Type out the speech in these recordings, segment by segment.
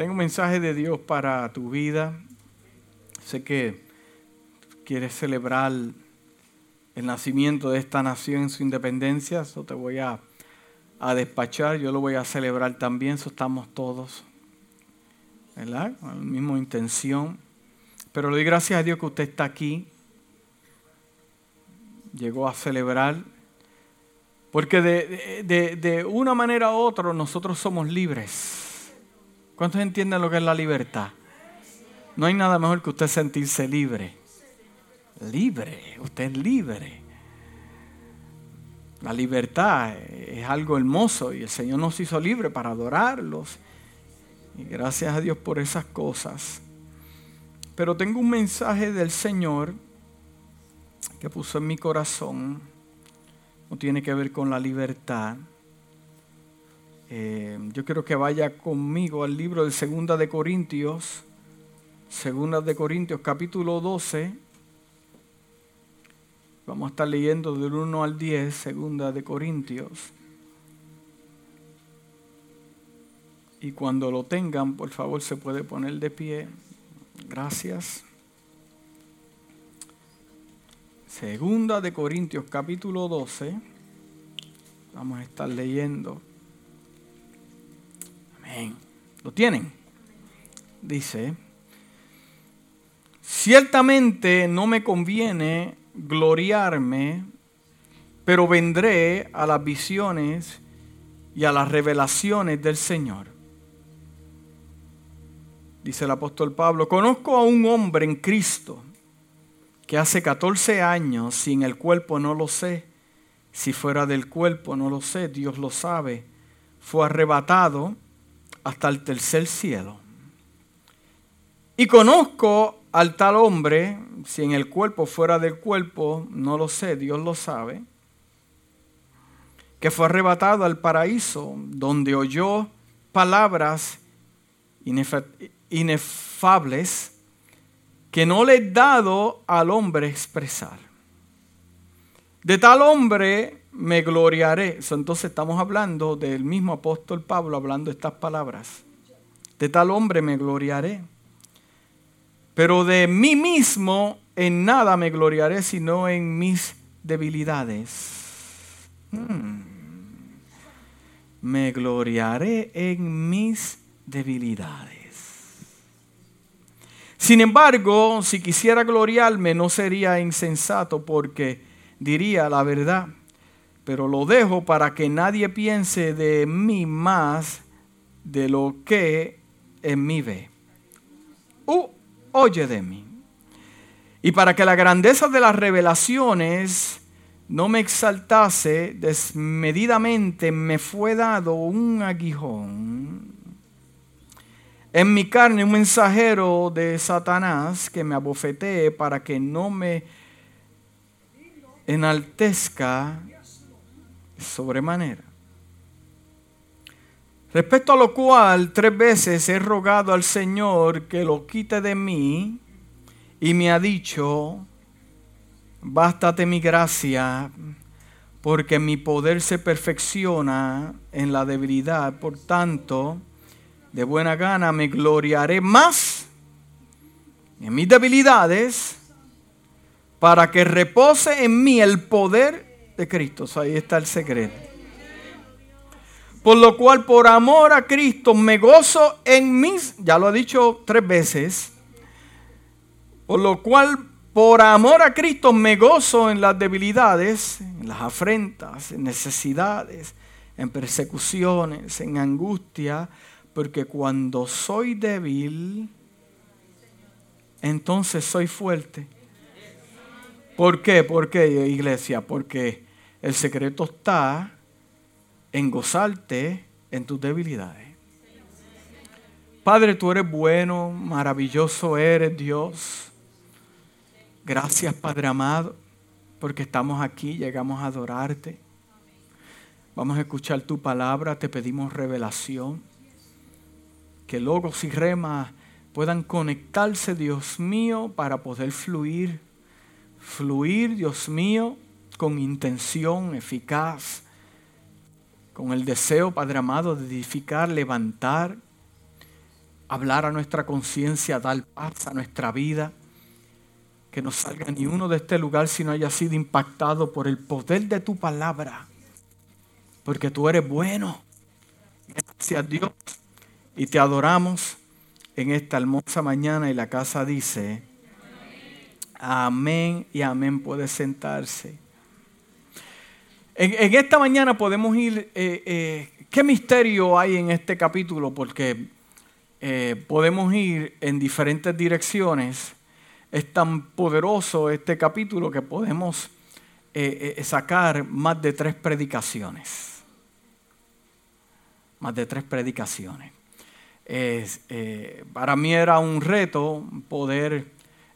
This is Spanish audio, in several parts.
Tengo un mensaje de Dios para tu vida. Sé que quieres celebrar el nacimiento de esta nación en su independencia. Eso te voy a, a despachar. Yo lo voy a celebrar también. Eso estamos todos. ¿Verdad? Con la misma intención. Pero le doy gracias a Dios que usted está aquí. Llegó a celebrar. Porque de, de, de una manera u otra nosotros somos libres. ¿Cuántos entienden lo que es la libertad? No hay nada mejor que usted sentirse libre. Libre, usted es libre. La libertad es algo hermoso y el Señor nos hizo libre para adorarlos. Y gracias a Dios por esas cosas. Pero tengo un mensaje del Señor que puso en mi corazón. No tiene que ver con la libertad. Eh, yo quiero que vaya conmigo al libro de Segunda de Corintios. Segunda de Corintios capítulo 12. Vamos a estar leyendo del 1 al 10, Segunda de Corintios. Y cuando lo tengan, por favor, se puede poner de pie. Gracias. Segunda de Corintios capítulo 12. Vamos a estar leyendo. ¿Lo tienen? Dice, ciertamente no me conviene gloriarme, pero vendré a las visiones y a las revelaciones del Señor. Dice el apóstol Pablo, conozco a un hombre en Cristo que hace 14 años, sin el cuerpo no lo sé, si fuera del cuerpo no lo sé, Dios lo sabe, fue arrebatado hasta el tercer cielo. Y conozco al tal hombre, si en el cuerpo fuera del cuerpo, no lo sé, Dios lo sabe, que fue arrebatado al paraíso, donde oyó palabras inefables que no le he dado al hombre expresar. De tal hombre me gloriaré. Entonces estamos hablando del mismo apóstol Pablo hablando estas palabras. De tal hombre me gloriaré pero de mí mismo en nada me gloriaré, sino en mis debilidades. Hmm. Me gloriaré en mis debilidades. Sin embargo, si quisiera gloriarme, no sería insensato porque diría la verdad. Pero lo dejo para que nadie piense de mí más de lo que en mí ve. Uh, oye de mí. Y para que la grandeza de las revelaciones no me exaltase desmedidamente, me fue dado un aguijón. En mi carne un mensajero de Satanás que me abofetee para que no me enaltezca sobremanera. Respecto a lo cual tres veces he rogado al Señor que lo quite de mí y me ha dicho, bástate mi gracia, porque mi poder se perfecciona en la debilidad. Por tanto, de buena gana me gloriaré más en mis debilidades para que repose en mí el poder de Cristo. ahí está el secreto. Por lo cual, por amor a Cristo, me gozo en mis, ya lo he dicho tres veces, por lo cual, por amor a Cristo, me gozo en las debilidades, en las afrentas, en necesidades, en persecuciones, en angustia, porque cuando soy débil, entonces soy fuerte. ¿Por qué? ¿Por qué, iglesia? Porque el secreto está en gozarte en tus debilidades. Padre, tú eres bueno, maravilloso eres Dios. Gracias, Padre amado, porque estamos aquí, llegamos a adorarte. Vamos a escuchar tu palabra, te pedimos revelación. Que logos y remas puedan conectarse, Dios mío, para poder fluir. Fluir, Dios mío, con intención eficaz con el deseo, Padre amado, de edificar, levantar hablar a nuestra conciencia, dar paz a nuestra vida. Que no salga ni uno de este lugar si no haya sido impactado por el poder de tu palabra. Porque tú eres bueno. Gracias a Dios. Y te adoramos en esta hermosa mañana y la casa dice, amén y amén. Puede sentarse. En, esta mañana podemos ir, eh, eh, ¿qué misterio hay en este capítulo? Porque eh, podemos ir en diferentes direcciones. Es tan poderoso este capítulo que podemos sacar más de tres predicaciones. Más de tres predicaciones. para mí era un reto poder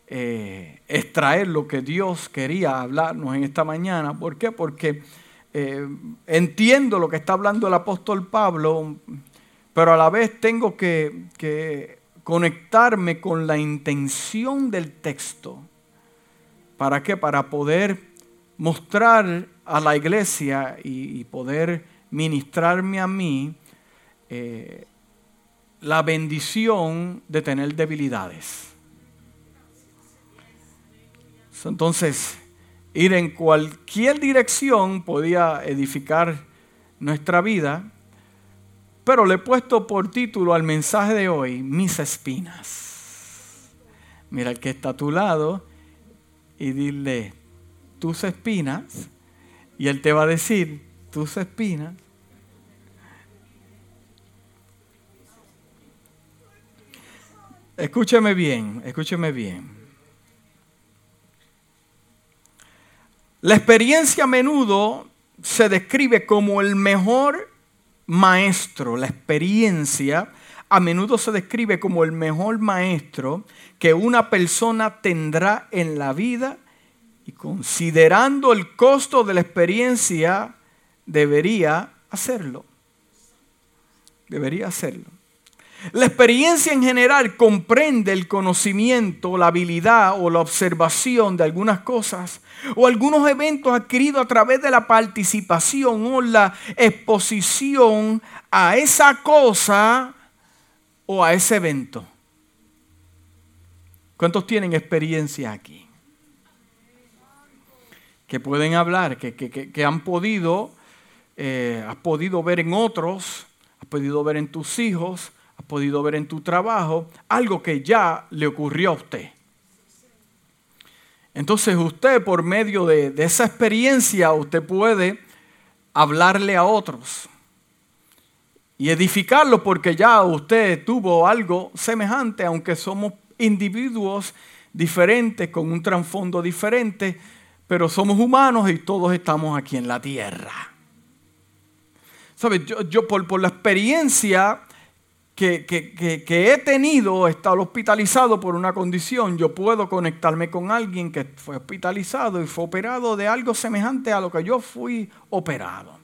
extraer lo que Dios quería hablarnos en esta mañana. ¿Por qué? Porque eh, entiendo lo que está hablando el apóstol Pablo, pero a la vez tengo que, conectarme con la intención del texto. ¿Para qué? Para poder mostrar a la iglesia y, poder ministrarme a mí eh, la bendición de tener debilidades. Entonces, ir en cualquier dirección podía edificar nuestra vida, pero le he puesto por título al mensaje de hoy, mis espinas. Mira el que está a tu lado y dile, tus espinas, y él te va a decir, tus espinas. Escúcheme bien, escúcheme bien. La experiencia a menudo se describe como el mejor maestro. La experiencia a menudo se describe como el mejor maestro que una persona tendrá en la vida y considerando el costo de la experiencia debería hacerlo. Debería hacerlo. La experiencia en general comprende el conocimiento, la habilidad o la observación de algunas cosas o algunos eventos adquiridos a través de la participación o la exposición a esa cosa o a ese evento. ¿Cuántos tienen experiencia aquí? Que pueden hablar, que, han podido, eh, has podido ver en otros, has podido ver en tus hijos, has podido ver en tu trabajo, algo que ya le ocurrió a usted. Entonces usted por medio de, esa experiencia, usted puede hablarle a otros y edificarlo porque ya usted tuvo algo semejante, aunque somos individuos diferentes, con un trasfondo diferente, pero somos humanos y todos estamos aquí en la tierra. ¿Sabes? Yo, por la experiencia que, he tenido, he estado hospitalizado por una condición, yo puedo conectarme con alguien que fue hospitalizado y fue operado de algo semejante a lo que yo fui operado.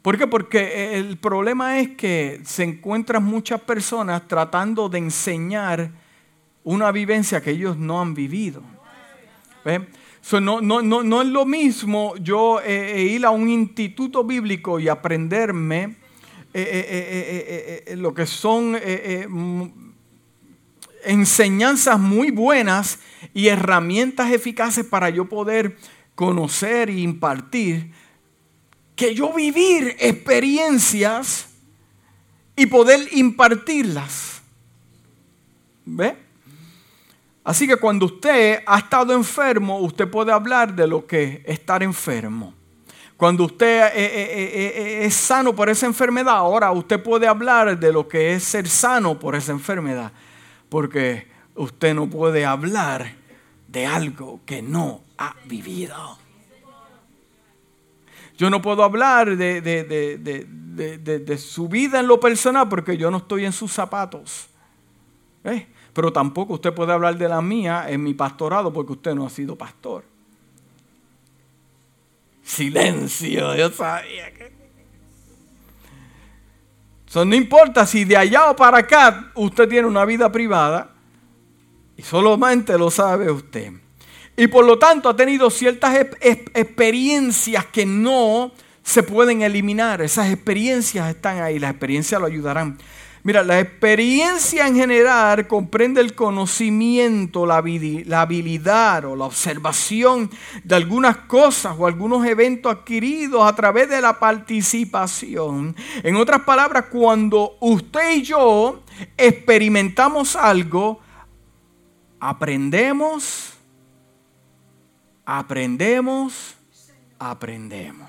¿Por qué? Porque el problema es que se encuentran muchas personas tratando de enseñar una vivencia que ellos no han vivido. no, no, es lo mismo yo ir a un instituto bíblico y aprenderme eh, eh, eh, lo que son enseñanzas muy buenas y herramientas eficaces para yo poder conocer e impartir, que yo vivir experiencias y poder impartirlas. ¿Ve? Así que cuando usted ha estado enfermo, usted puede hablar de lo que es estar enfermo. Cuando usted eh, eh, eh, es sano por esa enfermedad, ahora usted puede hablar de lo que es ser sano por esa enfermedad. Porque usted no puede hablar de algo que no ha vivido. Yo no puedo hablar de, de, su vida en lo personal porque yo no estoy en sus zapatos. Pero tampoco usted puede hablar de la mía en mi pastorado porque usted no ha sido pastor. Silencio, yo sabía que... no importa si de allá o para acá usted tiene una vida privada y solamente lo sabe usted. Y por lo tanto ha tenido ciertas experiencias que no se pueden eliminar. Esas experiencias están ahí, las experiencias lo ayudarán. Mira, la experiencia en general comprende el conocimiento, la habilidad o la observación de algunas cosas o algunos eventos adquiridos a través de la participación. En otras palabras, cuando usted y yo experimentamos algo, aprendemos, aprendemos, aprendemos.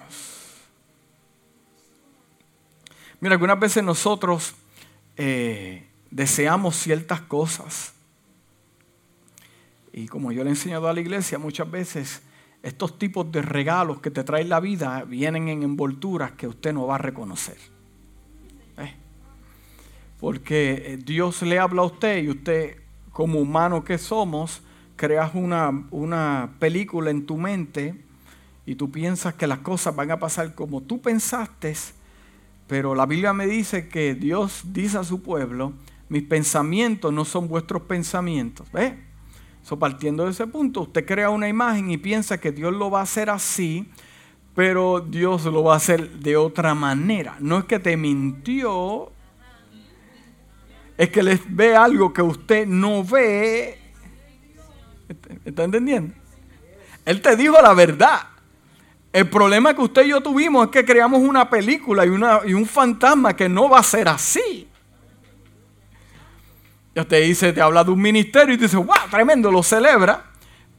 Mira, algunas veces nosotros eh, deseamos ciertas cosas. Y como yo le he enseñado a la iglesia, muchas veces estos tipos de regalos que te trae la vida vienen en envolturas que usted no va a reconocer. ¿Eh? Porque eh, Dios le habla a usted y usted, como humano que somos, creas una, una película en tu mente y tú piensas que las cosas van a pasar como tú pensaste pero la Biblia me dice que Dios dice a su pueblo, mis pensamientos no son vuestros pensamientos. ¿Ve? So, partiendo de ese punto, usted crea una imagen y piensa que Dios lo va a hacer así, pero Dios lo va a hacer de otra manera. No es que te mintió, es que les ve algo que usted no ve. ¿Está entendiendo? Él te dijo la verdad. El problema que usted y yo tuvimos es que creamos una película y, una, y un fantasma que no va a ser así. Ya te dice, te habla de un ministerio y te dice, wow, tremendo, lo celebra,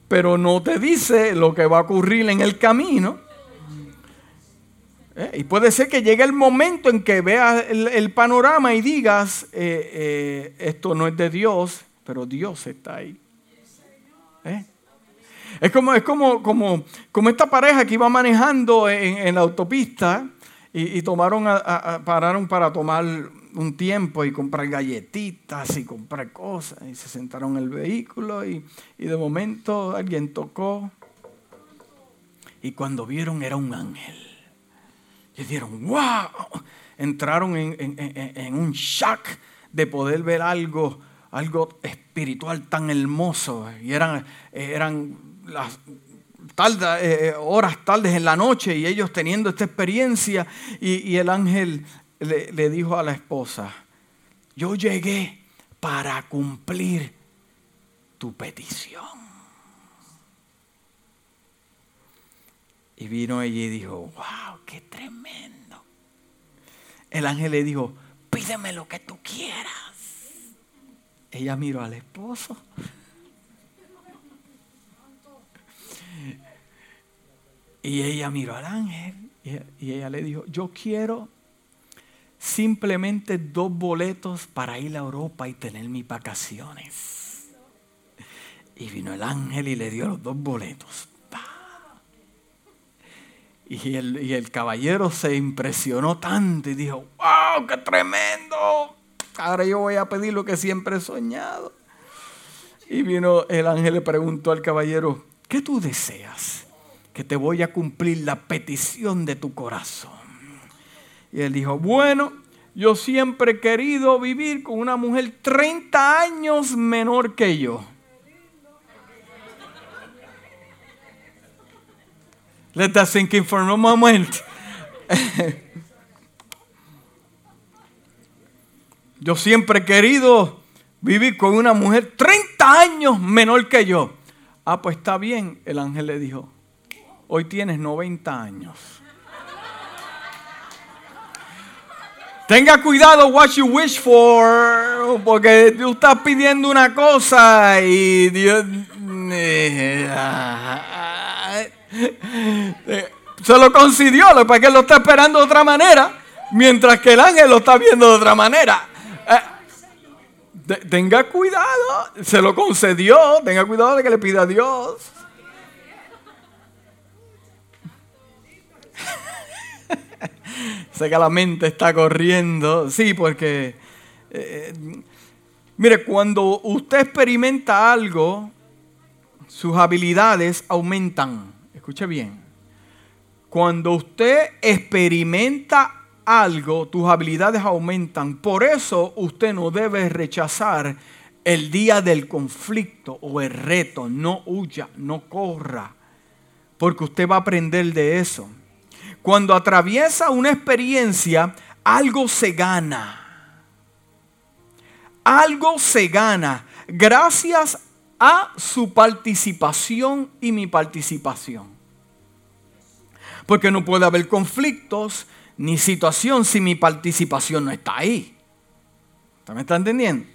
pero no te dice lo que va a ocurrir en el camino. Eh, y puede ser que llegue el momento en que veas el, panorama y digas, eh, eh, esto no es de Dios, pero Dios está ahí. Es como, es como, como, como esta pareja que iba manejando en, la autopista y, tomaron pararon para tomar un tiempo y comprar galletitas y comprar cosas. Y se sentaron en el vehículo y, de momento alguien tocó. Y cuando vieron era un ángel. Y dijeron, wow. Entraron en, en un shock de poder ver algo, algo espiritual tan hermoso. Y eran, eran las eh, eh, horas tardes en la noche y ellos teniendo esta experiencia y, el ángel le, le dijo a la esposa, yo llegué para cumplir tu petición. Y vino ella y dijo, wow, qué tremendo. El ángel le dijo, pídeme lo que tú quieras. Ella miró al esposo Y ella miró al ángel y ella le dijo, yo quiero simplemente dos boletos para ir a Europa y tener mis vacaciones. Y vino el ángel y le dio los dos boletos. Y el, y el caballero se impresionó tanto y dijo, wow, qué tremendo. Ahora yo voy a pedir lo que siempre he soñado. Y vino el ángel y le preguntó al caballero, ¿qué tú deseas? Que te voy a cumplir la petición de tu corazón. Y él dijo, bueno, yo siempre he querido vivir con una mujer 30 años menor que yo. Let that sink in for a moment. yo siempre he querido vivir con una mujer 30 años menor que yo. Ah, pues está bien, el ángel le dijo. Hoy tienes 90 años. Tenga cuidado what you wish for, porque tú estás pidiendo una cosa y Dios se lo concedió, para que lo está esperando de otra manera, mientras que el ángel lo está viendo de otra manera. Eh, tenga cuidado, se lo concedió, tenga cuidado de que le pida a Dios. Sé que la mente está corriendo. Sí, porque, eh, mire, cuando usted experimenta algo, sus habilidades aumentan. Escuche bien. Cuando usted experimenta algo, tus habilidades aumentan. Por eso usted no debe rechazar el día del conflicto o el reto. No huya, no corra, porque usted va a aprender de eso. Cuando atraviesa una experiencia, algo se gana. algo se gana gracias a su participación y mi participación. Porque no puede haber conflictos ni situación si mi participación no está ahí. ¿Usted me está entendiendo?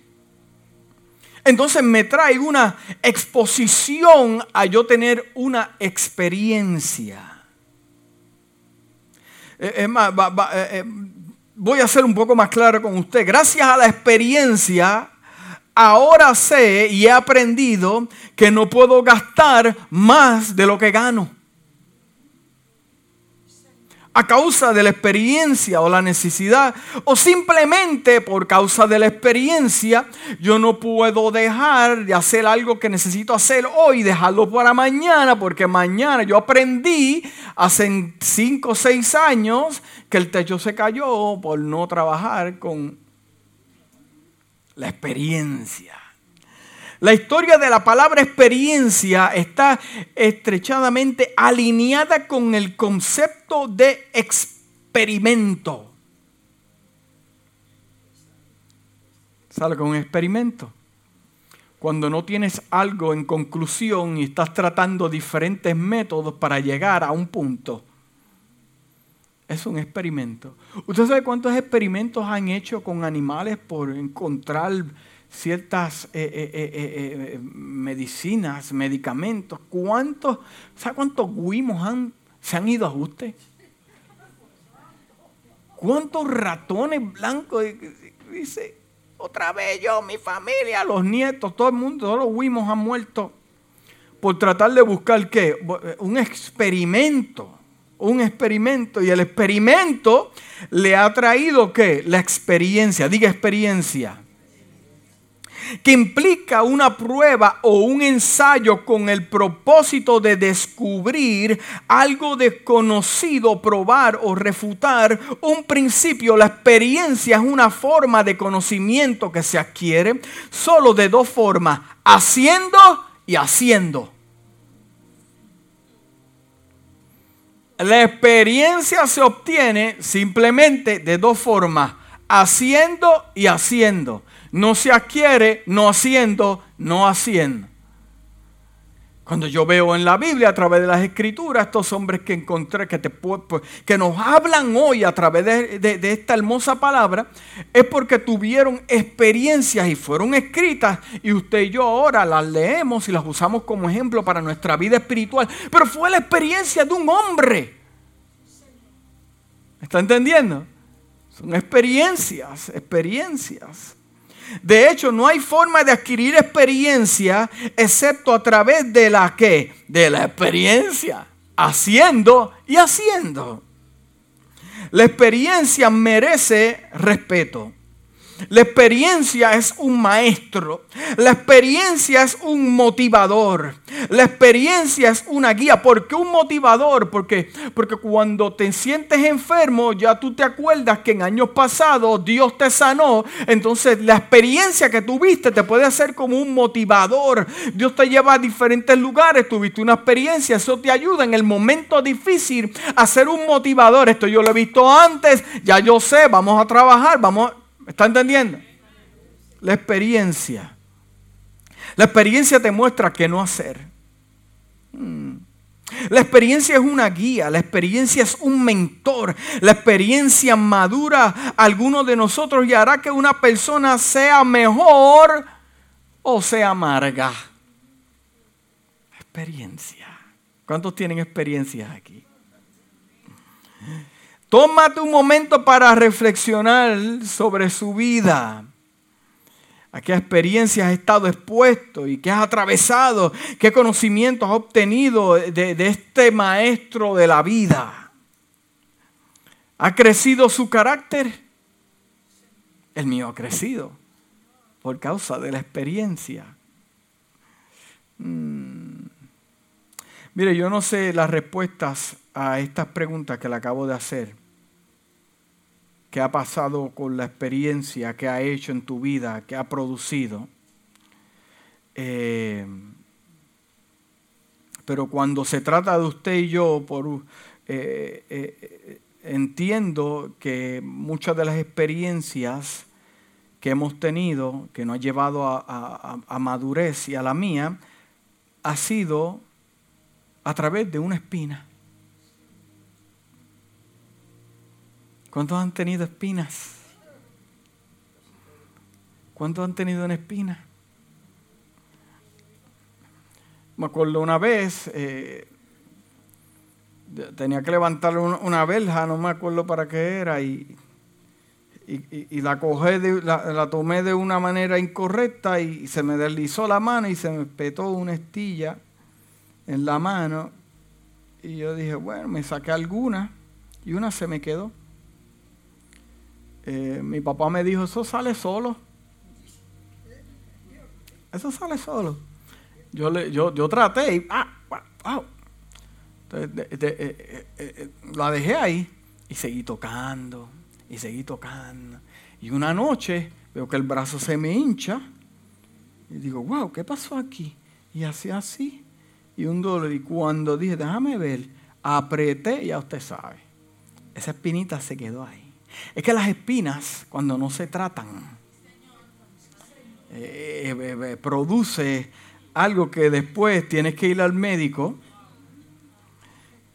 Entonces me trae una exposición a yo tener una experiencia. Eh, es más, eh, eh, voy a ser un poco más claro con usted. Gracias a la experiencia, ahora sé y he aprendido que no puedo gastar más de lo que gano a causa de la experiencia o la necesidad, o simplemente por causa de la experiencia, yo no puedo dejar de hacer algo que necesito hacer hoy, dejarlo para mañana, porque mañana yo aprendí hace 5 o 6 años que el techo se cayó por no trabajar con la experiencia. La historia de la palabra experiencia está estrechadamente alineada con el concepto de experimento. ¿Sabe con un experimento? Cuando no tienes algo en conclusión y estás tratando diferentes métodos para llegar a un punto. Es un experimento. ¿Usted sabe cuántos experimentos han hecho con animales por encontrar ciertas eh, eh, eh, medicinas, medicamentos. ¿Cuántos, ¿Sabe cuántos guimos han, se han ido a usted? ¿Cuántos ratones blancos? Dice, otra vez yo, mi familia, los nietos, todo el mundo, todos los guimos han muerto por tratar de buscar qué? Un experimento. Un experimento. Y el experimento le ha traído qué? La experiencia. Diga experiencia que implica una prueba o un ensayo con el propósito de descubrir algo desconocido, probar o refutar un principio. La experiencia es una forma de conocimiento que se adquiere solo de dos formas, haciendo y haciendo. La experiencia se obtiene simplemente de dos formas, haciendo y haciendo no se adquiere no haciendo, no haciendo. Cuando yo veo en la Biblia a través de las escrituras estos hombres que encontré que, te, que nos hablan hoy a través de, esta hermosa palabra, es porque tuvieron experiencias y fueron escritas y usted y yo ahora las leemos y las usamos como ejemplo para nuestra vida espiritual. Pero fue la experiencia de un hombre. ¿Está entendiendo? Son experiencias, experiencias. De hecho, no hay forma de adquirir experiencia excepto a través de la que? De la experiencia. Haciendo y haciendo. La experiencia merece respeto. La experiencia es un maestro. La experiencia es un motivador. La experiencia es una guía. ¿Por qué un motivador? Porque, porque cuando te sientes enfermo, ya tú te acuerdas que en años pasados Dios te sanó. Entonces la experiencia que tuviste te puede hacer como un motivador. Dios te lleva a diferentes lugares. Tuviste una experiencia. Eso te ayuda en el momento difícil a ser un motivador. Esto yo lo he visto antes. Ya yo sé. Vamos a trabajar. Vamos está entendiendo? La experiencia. La experiencia te muestra qué no hacer. Hmm. La experiencia es una guía, la experiencia es un mentor, la experiencia madura a alguno de nosotros y hará que una persona sea mejor o sea amarga. Experiencia. ¿Cuántos tienen experiencias aquí? Tómate un momento para reflexionar sobre su vida. ¿A qué experiencias has estado expuesto y qué has atravesado? ¿Qué conocimientos has obtenido de, este maestro de la vida? ¿Ha crecido su carácter? El mío ha crecido por causa de la experiencia. Mm. Mire, yo no sé las respuestas a estas preguntas que le acabo de hacer. ¿Qué ha pasado con la experiencia que ha hecho en tu vida, que ha producido? Eh, pero cuando se trata de usted y yo, por, eh, eh, entiendo que muchas de las experiencias que hemos tenido, que nos ha llevado a, madurez y a la mía, ha sido a través de una espina. ¿Cuántos han tenido espinas? ¿Cuántos han tenido una espina? Me acuerdo una vez, eh, tenía que levantar una, verja, no me acuerdo para qué era, y, y, la, la, tomé de una manera incorrecta y se me deslizó la mano y se me petó una estilla en la mano. Y yo dije, bueno, me saqué alguna y una se me quedó. Eh, mi papá me dijo, eso sale solo. Eso sale solo. Yo, le, yo, yo traté y ah, wow. Entonces, eh, eh, la dejé ahí y seguí tocando y seguí tocando. Y una noche veo que el brazo se me hincha y digo, wow, ¿qué pasó aquí? Y así, así. Y un dolor. Y cuando dije, déjame ver, apreté, ya usted sabe. Esa espinita se quedó ahí. Es que las espinas, cuando no se tratan, eh, eh, eh, produce algo que después tienes que ir al médico.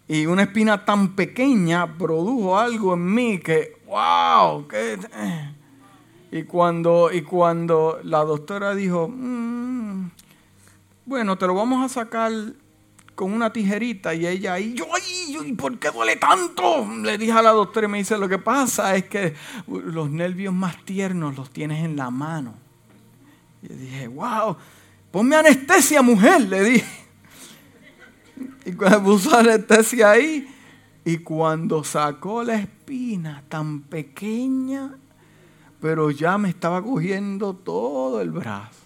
Y una espina tan pequeña produjo algo en mí que, wow, y cuando, y cuando la doctora dijo, mm, bueno, te lo vamos a sacar con una tijerita y ella ahí, yo, ay, ¿por qué duele tanto? Le dije a la doctora y me dice, lo que pasa es que los nervios más tiernos los tienes en la mano. Y dije, wow, ponme anestesia, mujer, le dije. Y cuando puso anestesia ahí, y cuando sacó la espina tan pequeña, pero ya me estaba cogiendo todo el brazo.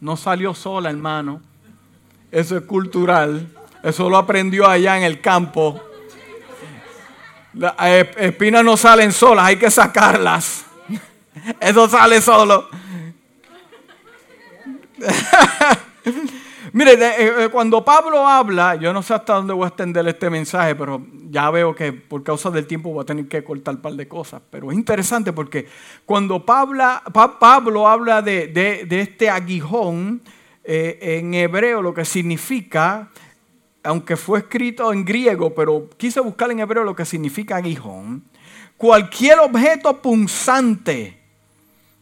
No salió sola, hermano eso es cultural. Eso lo aprendió allá en el campo. Las espinas no salen solas, hay que sacarlas. Eso sale solo. Mire, eh, eh, cuando Pablo habla, yo no sé hasta dónde voy a extender este mensaje, pero ya veo que por causa del tiempo voy a tener que cortar un par de cosas. Pero es interesante porque cuando Pablo, Pablo habla de, de este aguijón, eh, en hebreo lo que significa, aunque fue escrito en griego, pero quise buscar en hebreo lo que significa aguijón, cualquier objeto punzante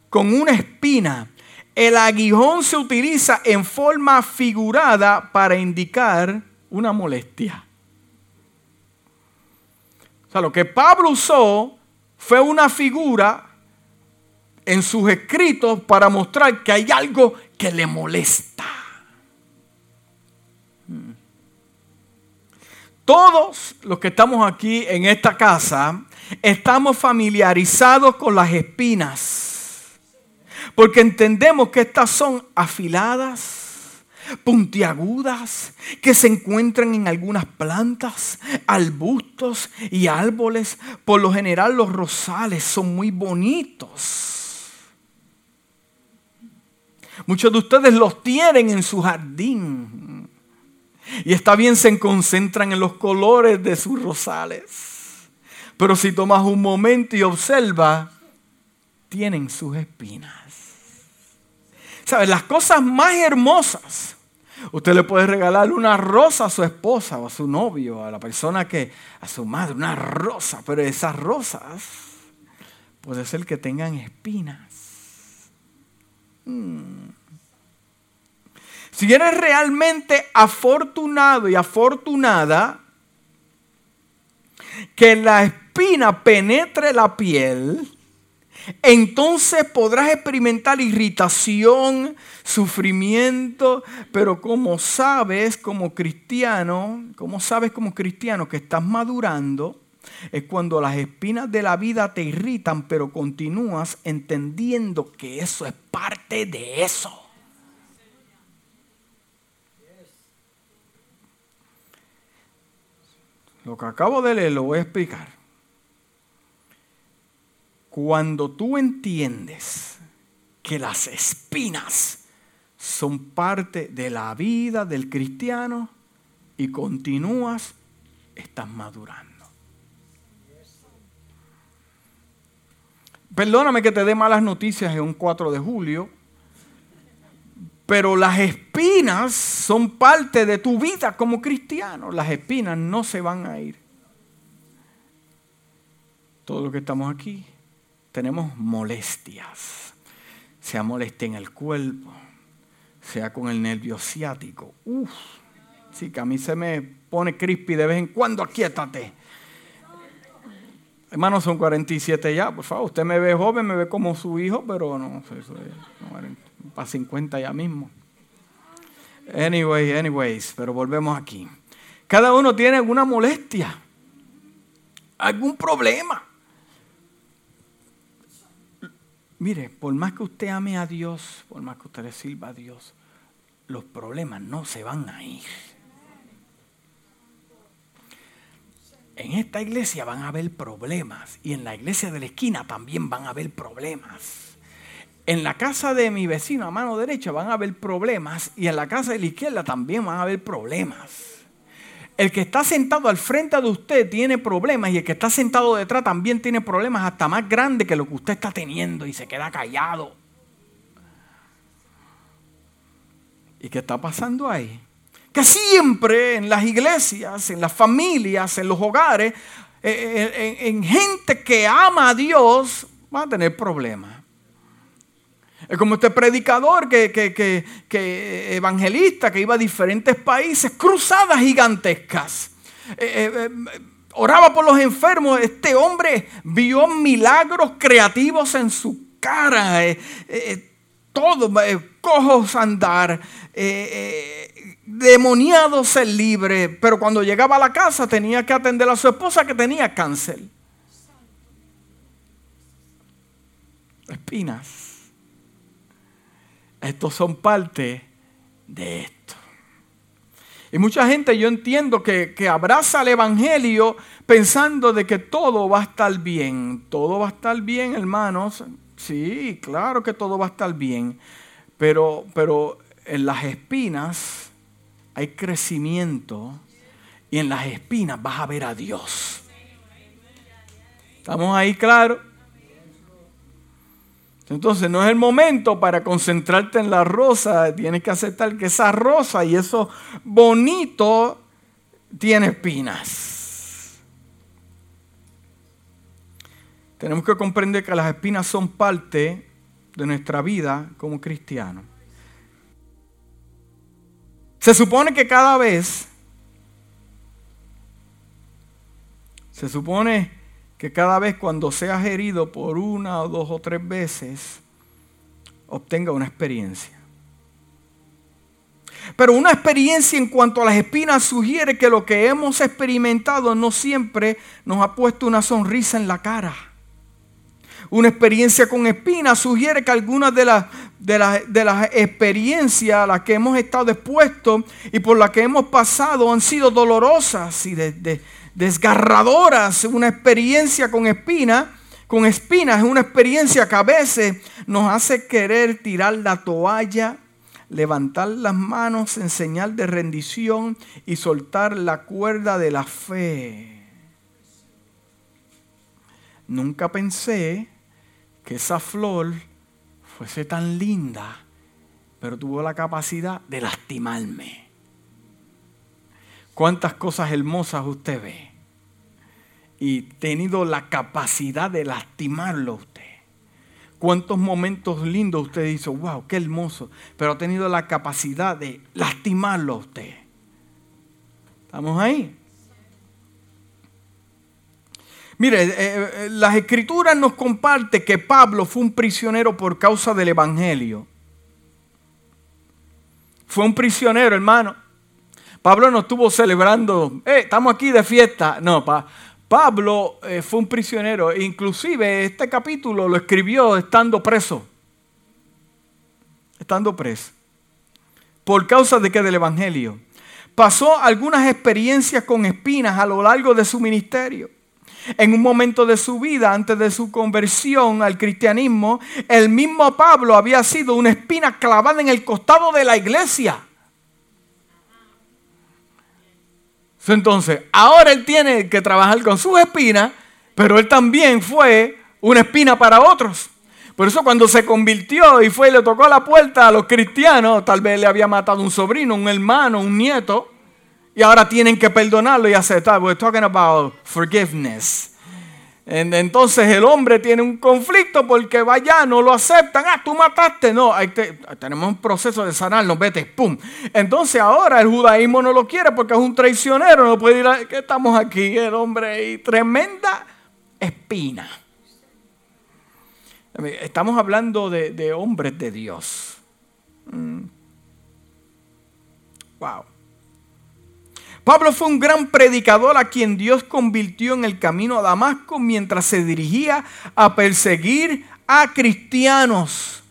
con una espina, el aguijón se utiliza en forma figurada para indicar una molestia. O sea, lo que Pablo usó fue una figura en sus escritos para mostrar que hay algo que le molesta. Hmm. Todos los que estamos aquí en esta casa estamos familiarizados con las espinas, porque entendemos que estas son afiladas, puntiagudas, que se encuentran en algunas plantas, arbustos y árboles. Por lo general los rosales son muy bonitos Muchos de ustedes los tienen en su jardín. Y está bien, se concentran en los colores de sus rosales. Pero si tomas un momento y observas, tienen sus espinas. ¿Sabes? Las cosas más hermosas. Usted le puede regalar una rosa a su esposa o a su novio, a la persona que, a su madre, una rosa. Pero esas rosas puede ser que tengan espinas. Hmm. Si eres realmente afortunado y afortunada, que la espina penetre la piel, entonces podrás experimentar irritación, sufrimiento, pero como sabes como cristiano, como sabes como cristiano que estás madurando, es cuando las espinas de la vida te irritan, pero continúas entendiendo que eso es parte de eso. Lo que acabo de leer lo voy a explicar. Cuando tú entiendes que las espinas son parte de la vida del cristiano y continúas, estás madurando. Perdóname que te dé malas noticias en un 4 de julio, pero las espinas son parte de tu vida como cristiano. Las espinas no se van a ir. Todo lo que estamos aquí tenemos molestias. Sea molestia en el cuerpo, sea con el nervio ciático. Uf, sí, que a mí se me pone crispy de vez en cuando, aquíétate. Hermano, son 47 ya, por favor. Usted me ve joven, me ve como su hijo, pero no, eso para 50 ya mismo. Anyway, anyways, pero volvemos aquí. Cada uno tiene alguna molestia, algún problema. Mire, por más que usted ame a Dios, por más que usted le sirva a Dios, los problemas no se van a ir. En esta iglesia van a haber problemas y en la iglesia de la esquina también van a haber problemas. En la casa de mi vecino a mano derecha van a haber problemas y en la casa de la izquierda también van a haber problemas. El que está sentado al frente de usted tiene problemas y el que está sentado detrás también tiene problemas hasta más grandes que lo que usted está teniendo y se queda callado. ¿Y qué está pasando ahí? Que siempre en las iglesias, en las familias, en los hogares, eh, eh, en, gente que ama a Dios, va a tener problemas. Es como este predicador que, que, evangelista que iba a diferentes países, cruzadas gigantescas. Eh, oraba por los enfermos. Este hombre vio milagros creativos en su cara. todo, cojos andar demoniado ser libre, pero cuando llegaba a la casa tenía que atender a su esposa que tenía cáncer. Espinas. Estos son parte de esto. Y mucha gente yo entiendo que, que, abraza el Evangelio pensando de que todo va a estar bien. Todo va a estar bien, hermanos. Sí, claro que todo va a estar bien. Pero, pero en las espinas hay crecimiento y en las espinas vas a ver a Dios. ¿Estamos ahí claro? Entonces no es el momento para concentrarte en la rosa, tienes que aceptar que esa rosa y eso bonito tiene espinas. Tenemos que comprender que las espinas son parte de nuestra vida como cristianos. Se supone que cada vez, se supone que cada vez cuando seas herido por una o dos o tres veces, obtenga una experiencia. Pero una experiencia en cuanto a las espinas sugiere que lo que hemos experimentado no siempre nos ha puesto una sonrisa en la cara. Una experiencia con espinas sugiere que algunas de las, de, las experiencias a las que hemos estado expuestos y por las que hemos pasado han sido dolorosas y desgarradoras. Una experiencia con espinas, con espinas es una experiencia que a veces nos hace querer tirar la toalla, levantar las manos en señal de rendición y soltar la cuerda de la fe. Nunca pensé que esa flor fuese tan linda, pero tuvo la capacidad de lastimarme. ¿Cuántas cosas hermosas usted ve? Y tenido la capacidad de lastimarlo usted. ¿Cuántos momentos lindos usted dice, wow, qué hermoso? Pero ha tenido la capacidad de lastimarlo usted. ¿Estamos ahí? Mire, eh, eh, las escrituras nos comparte que Pablo fue un prisionero por causa del Evangelio. Fue un prisionero, hermano. Pablo no estuvo celebrando, eh, estamos aquí de fiesta. No, Pablo fue un prisionero. Inclusive este capítulo lo escribió estando preso. Estando preso. Por causa de que del Evangelio. Pasó algunas experiencias con espinas a lo largo de su ministerio en un momento de su vida, antes de su conversión al cristianismo, el mismo Pablo había sido una espina clavada en el costado de la iglesia. Entonces, ahora él tiene que trabajar con sus espinas, pero él también fue una espina para otros. Por eso cuando se convirtió y fue y le tocó la puerta a los cristianos, tal vez le había matado un sobrino, un hermano, un nieto, y ahora tienen que perdonarlo y aceptar. We're talking about forgiveness. Entonces el hombre tiene un conflicto porque vaya, no lo aceptan. Ah, tú mataste. No, tenemos un proceso de sanarnos, vete, pum. Entonces ahora el judaísmo no lo quiere porque es un traicionero. No puede ir a. ¿Qué estamos aquí? El hombre y tremenda espina. Estamos hablando de, hombres de Dios. Mm. Wow. Pablo fue un gran predicador a quien Dios convirtió en el camino a Damasco mientras se dirigía a perseguir a cristianos.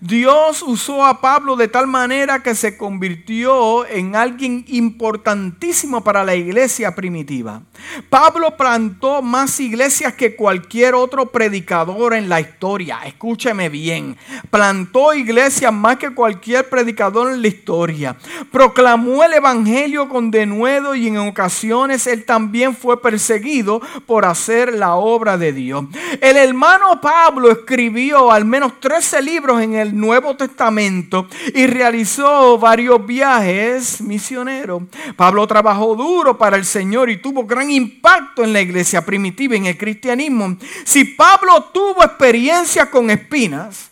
Dios usó a Pablo de tal manera que se convirtió en alguien importantísimo para la iglesia primitiva. Pablo plantó más iglesias que cualquier otro predicador en la historia. Escúcheme bien. Plantó iglesias más que cualquier predicador en la historia. Proclamó el evangelio con denuedo y en ocasiones él también fue perseguido por hacer la obra de Dios. El hermano Pablo escribió al menos 13 libros en el Nuevo Testamento y realizó varios viajes misioneros. Pablo trabajó duro para el Señor y tuvo gran impacto en la iglesia primitiva, en el cristianismo. Si Pablo tuvo experiencia con espinas,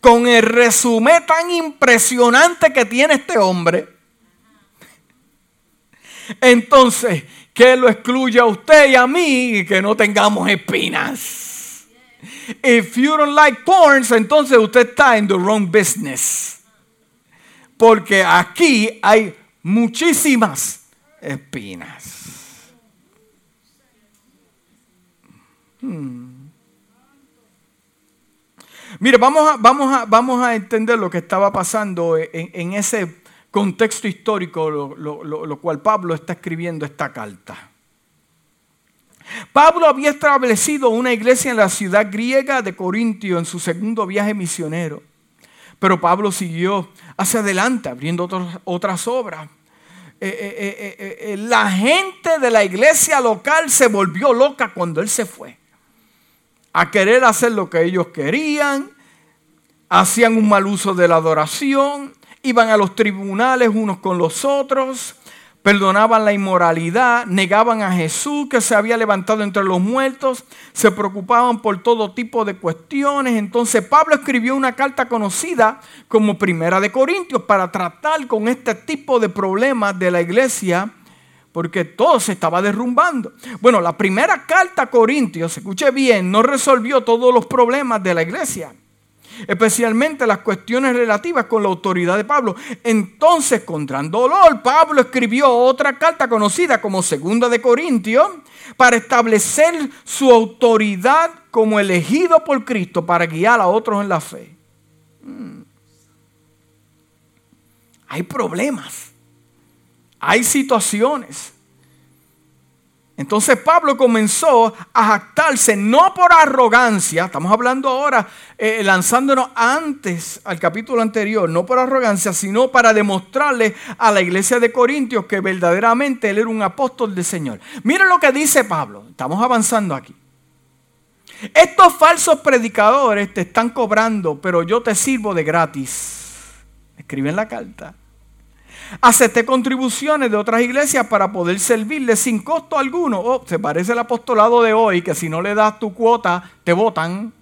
con el resumen tan impresionante que tiene este hombre, entonces, que lo excluya a usted y a mí y que no tengamos espinas. If you don't like thorns, entonces usted está en the wrong business. Porque aquí hay muchísimas espinas. Hmm. Mire, vamos a, vamos, a, vamos a entender lo que estaba pasando en, en ese contexto histórico, lo, cual Pablo está escribiendo esta carta. Pablo había establecido una iglesia en la ciudad griega de Corintio en su segundo viaje misionero. Pero Pablo siguió hacia adelante abriendo otras obras. Eh, eh, eh, la gente de la iglesia local se volvió loca cuando él se fue. A querer hacer lo que ellos querían. Hacían un mal uso de la adoración iban a los tribunales unos con los otros, perdonaban la inmoralidad, negaban a Jesús que se había levantado entre los muertos, se preocupaban por todo tipo de cuestiones. Entonces Pablo escribió una carta conocida como Primera de Corintios para tratar con este tipo de problemas de la iglesia porque todo se estaba derrumbando. Bueno, la primera carta a Corintios, escuche bien, no resolvió todos los problemas de la iglesia especialmente las cuestiones relativas con la autoridad de Pablo. Entonces, con gran dolor, Pablo escribió otra carta conocida como Segunda de Corintios para establecer su autoridad como elegido por Cristo para guiar a otros en la fe. Hmm. Hay problemas, hay situaciones entonces Pablo comenzó a jactarse, no por arrogancia, estamos hablando ahora, eh, lanzándonos antes al capítulo anterior, no por arrogancia, sino para demostrarle a la iglesia de Corintios que verdaderamente él era un apóstol del Señor. Miren lo que dice Pablo, estamos avanzando aquí. Estos falsos predicadores te están cobrando, pero yo te sirvo de gratis. Escribe en la carta. Acepté contribuciones de otras iglesias para poder servirles sin costo alguno. Oh, se parece el apostolado de hoy, que si no le das tu cuota, te votan.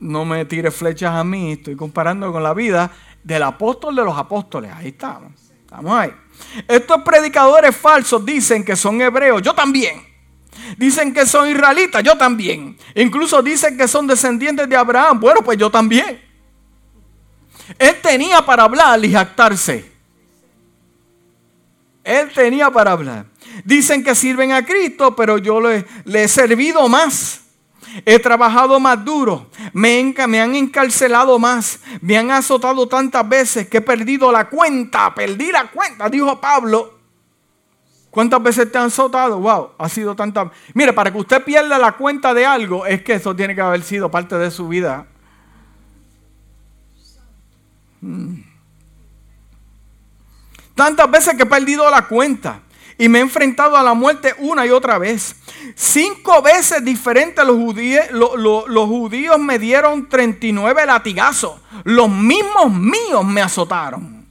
No me tires flechas a mí, estoy comparando con la vida del apóstol de los apóstoles. Ahí estamos, estamos ahí. Estos predicadores falsos dicen que son hebreos, yo también. Dicen que son israelitas, yo también. Incluso dicen que son descendientes de Abraham, bueno, pues yo también. Él tenía para hablar y jactarse. Él tenía para hablar. Dicen que sirven a Cristo, pero yo le, he servido más. He trabajado más duro. Me, me, han encarcelado más. Me han azotado tantas veces que he perdido la cuenta. Perdí la cuenta, dijo Pablo. ¿Cuántas veces te han azotado? Wow, ha sido tanta. Mire, para que usted pierda la cuenta de algo, es que eso tiene que haber sido parte de su vida. Tantas veces que he perdido la cuenta y me he enfrentado a la muerte una y otra vez. Cinco veces diferentes los judíos, los, judíos me dieron 39 latigazos. Los mismos míos me azotaron.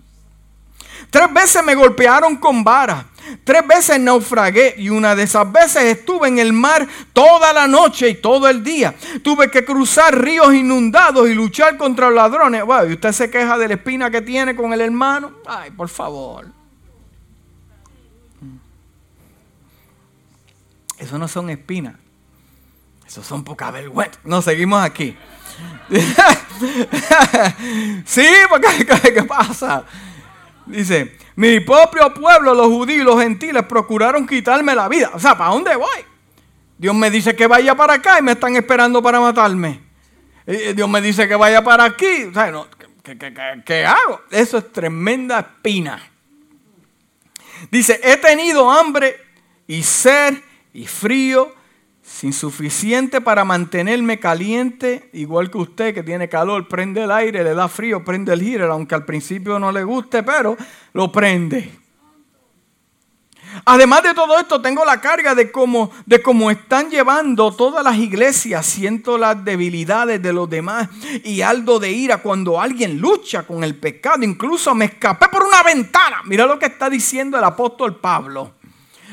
Tres veces me golpearon con varas. Tres veces naufragué y una de esas veces estuve en el mar toda la noche y todo el día. Tuve que cruzar ríos inundados y luchar contra ladrones. y usted se queja de la espina que tiene con el hermano. Ay, por favor. Eso no son espinas. Eso son poca vergüenza. No, seguimos aquí. sí, porque ¿qué pasa? Dice, mi propio pueblo, los judíos los gentiles, procuraron quitarme la vida. O sea, ¿para dónde voy? Dios me dice que vaya para acá y me están esperando para matarme. Dios me dice que vaya para aquí. O sea, ¿qué, hago? Eso es tremenda espina. Dice, he tenido hambre y sed y frío sin suficiente para mantenerme caliente, igual que usted que tiene calor, prende el aire, le da frío, prende el heater, aunque al principio no le guste, pero lo prende. Además de todo esto, tengo la carga de cómo, de cómo están llevando todas las iglesias. Siento las debilidades de los demás y algo de ira cuando alguien lucha con el pecado. Incluso me escapé por una ventana. Mira lo que está diciendo el apóstol Pablo.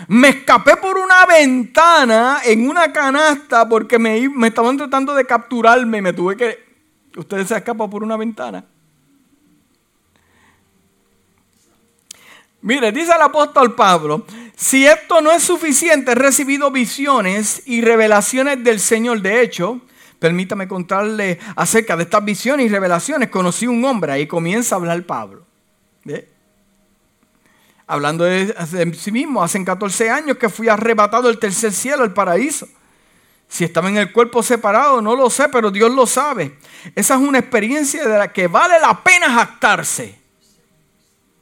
Me escapé por una ventana en una canasta porque me, me estaban tratando de capturarme me tuve que... Ustedes se escapan por una ventana. Mire, dice el apóstol Pablo, si esto no es suficiente, he recibido visiones y revelaciones del Señor. De hecho, permítame contarle acerca de estas visiones y revelaciones. Conocí un hombre, ahí comienza a hablar Pablo. Hablando de, sí mismo, hace 14 años que fui arrebatado del tercer cielo, el paraíso. Si estaba en el cuerpo separado, no lo sé, pero Dios lo sabe. Esa es una experiencia de la que vale la pena jactarse.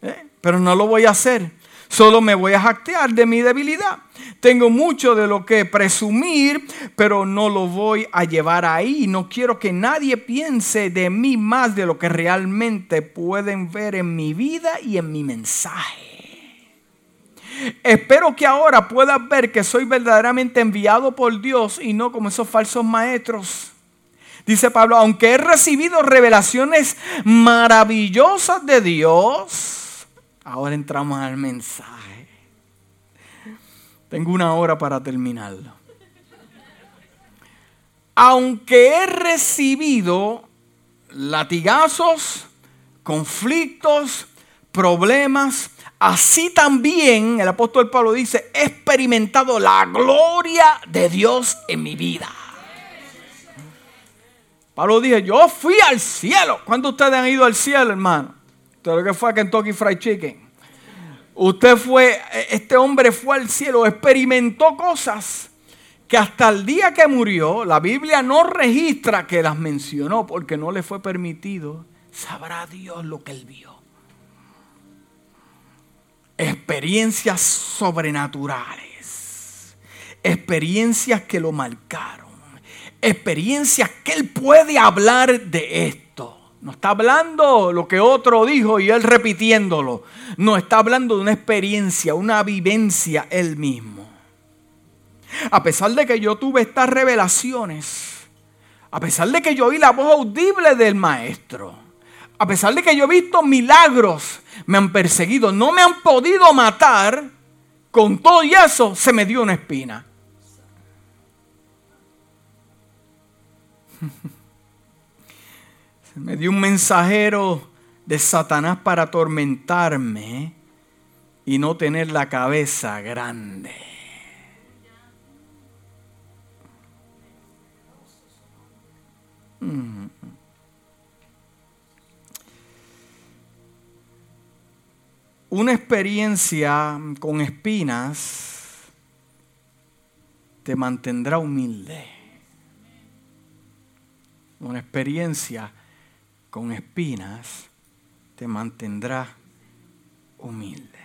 ¿Eh? Pero no lo voy a hacer. Solo me voy a jactear de mi debilidad. Tengo mucho de lo que presumir, pero no lo voy a llevar ahí. No quiero que nadie piense de mí más de lo que realmente pueden ver en mi vida y en mi mensaje. Espero que ahora puedas ver que soy verdaderamente enviado por Dios y no como esos falsos maestros. Dice Pablo, aunque he recibido revelaciones maravillosas de Dios, ahora entramos al mensaje. Tengo una hora para terminarlo. Aunque he recibido latigazos, conflictos, problemas, Así también el apóstol Pablo dice, he experimentado la gloria de Dios en mi vida. Pablo dice, yo fui al cielo. ¿Cuántos ustedes han ido al cielo, hermano? Usted lo que fue a Kentucky Fried Chicken. Usted fue, este hombre fue al cielo, experimentó cosas que hasta el día que murió, la Biblia no registra que las mencionó porque no le fue permitido. Sabrá Dios lo que él vio experiencias sobrenaturales, experiencias que lo marcaron, experiencias que él puede hablar de esto. No está hablando lo que otro dijo y él repitiéndolo. No está hablando de una experiencia, una vivencia él mismo. A pesar de que yo tuve estas revelaciones, a pesar de que yo oí la voz audible del maestro, a pesar de que yo he visto milagros, me han perseguido, no me han podido matar, con todo y eso se me dio una espina. Se me dio un mensajero de Satanás para atormentarme y no tener la cabeza grande. Mm. Una experiencia con espinas te mantendrá humilde. Una experiencia con espinas te mantendrá humilde.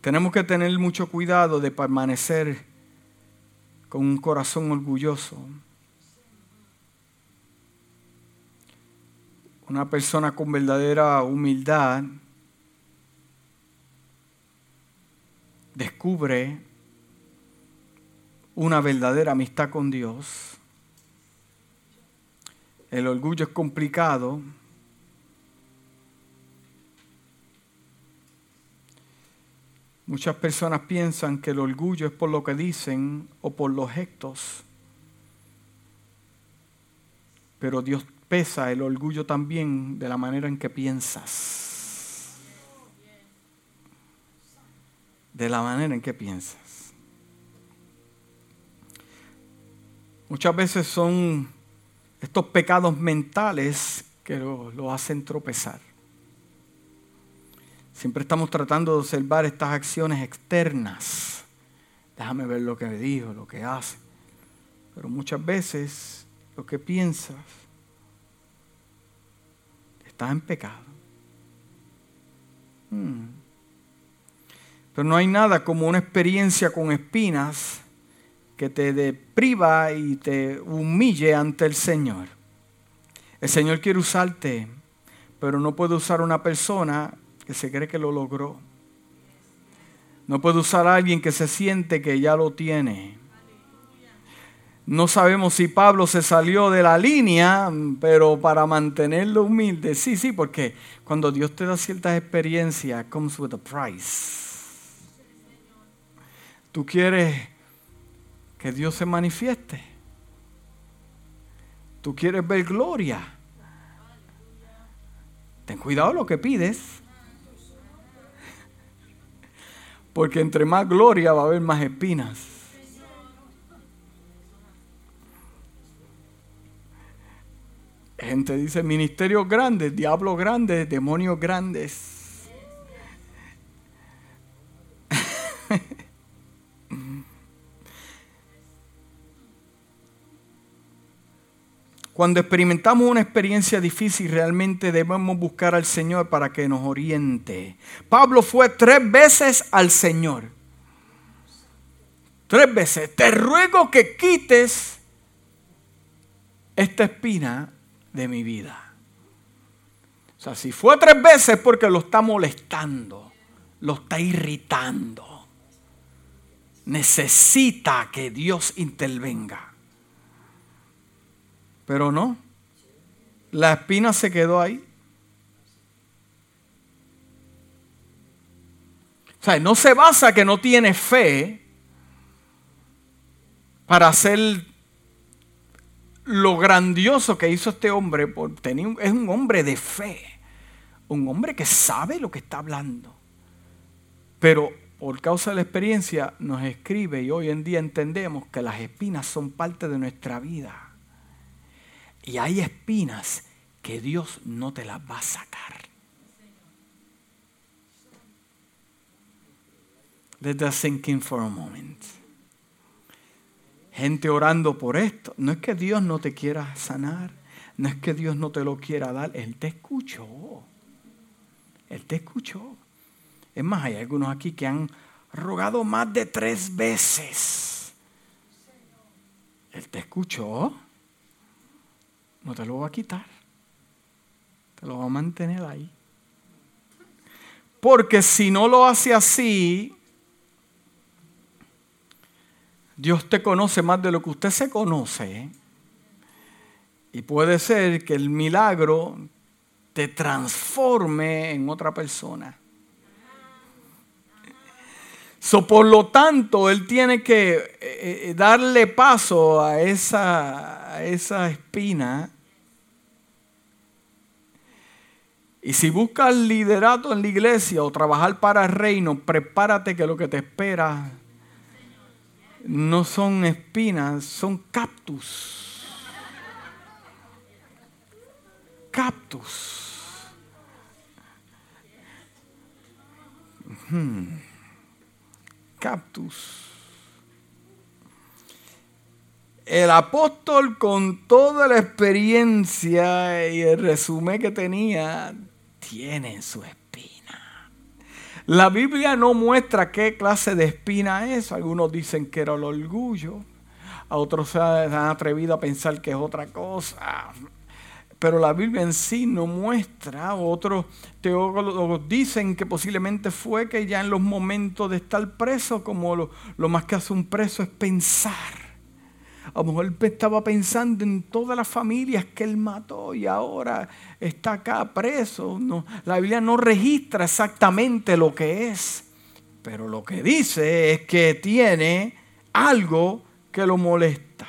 Tenemos que tener mucho cuidado de permanecer con un corazón orgulloso Una persona con verdadera humildad descubre una verdadera amistad con Dios. El orgullo es complicado. Muchas personas piensan que el orgullo es por lo que dicen o por los gestos. Pero Dios pesa el orgullo también de la manera en que piensas. De la manera en que piensas. Muchas veces son estos pecados mentales que lo, hacen tropezar. Siempre estamos tratando de observar estas acciones externas. Déjame ver lo que me dijo, lo que hace. Pero muchas veces lo que piensas en pecado. Hmm. Pero no hay nada como una experiencia con espinas que te depriva y te humille ante el Señor. El Señor quiere usarte, pero no puede usar una persona que se cree que lo logró. No puede usar a alguien que se siente que ya lo tiene. No sabemos si Pablo se salió de la línea, pero para mantenerlo humilde, sí, sí, porque cuando Dios te da ciertas experiencias, comes with a price. Tú quieres que Dios se manifieste. Tú quieres ver gloria. Ten cuidado lo que pides. Porque entre más gloria va a haber más espinas. Gente dice ministerios grandes, diablos grandes, demonios grandes. Cuando experimentamos una experiencia difícil, realmente debemos buscar al Señor para que nos oriente. Pablo fue tres veces al Señor. Tres veces. Te ruego que quites esta espina de mi vida. O sea, si fue tres veces porque lo está molestando, lo está irritando. Necesita que Dios intervenga. Pero no. La espina se quedó ahí. O sea, no se basa que no tiene fe para hacer lo grandioso que hizo este hombre. es un hombre de fe. Un hombre que sabe lo que está hablando. Pero por causa de la experiencia nos escribe y hoy en día entendemos que las espinas son parte de nuestra vida. Y hay espinas que Dios no te las va a sacar. Let that sink in for a moment. Gente orando por esto. No es que Dios no te quiera sanar. No es que Dios no te lo quiera dar. Él te escuchó. Él te escuchó. Es más, hay algunos aquí que han rogado más de tres veces. Él te escuchó no te lo va a quitar. Te lo va a mantener ahí. Porque si no lo hace así, Dios te conoce más de lo que usted se conoce. Y puede ser que el milagro te transforme en otra persona. So, por lo tanto, él tiene que eh, eh, darle paso a esa, esa espina. Y si buscas liderato en la iglesia o trabajar para el reino, prepárate que lo que te espera no son espinas, son cactus. Cactus. Hmm cactus. El apóstol con toda la experiencia y el resumen que tenía, tiene su espina. La Biblia no muestra qué clase de espina es. Algunos dicen que era el orgullo. A otros se han atrevido a pensar que es otra cosa. pero la Biblia en sí no muestra. Otros teólogos dicen que posiblemente fue que ya en los momentos de estar preso, como lo, lo más que hace un preso es pensar. A lo mejor estaba pensando en todas las familias que él mató y ahora está acá preso. No, la Biblia no registra exactamente lo que es, pero lo que dice es que tiene algo que lo molesta.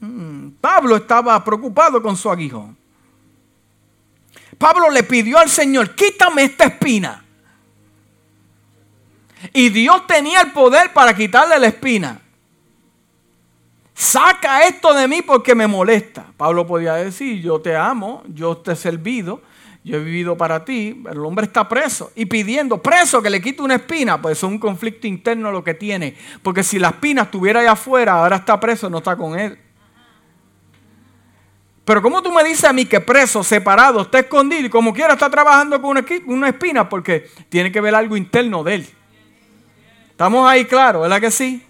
Mm, Pablo estaba preocupado con su aguijón. Pablo le pidió al Señor, quítame esta espina. Y Dios tenía el poder para quitarle la espina. Saca esto de mí porque me molesta. Pablo podía decir, yo te amo, yo te he servido, yo he vivido para ti. El hombre está preso y pidiendo preso que le quite una espina. Pues es un conflicto interno lo que tiene. Porque si la espina estuviera allá afuera, ahora está preso, no está con él. Pero ¿cómo tú me dices a mí que preso, separado, está escondido y como quiera está trabajando con una espina? Porque tiene que ver algo interno de él. ¿Estamos ahí claros, verdad que sí?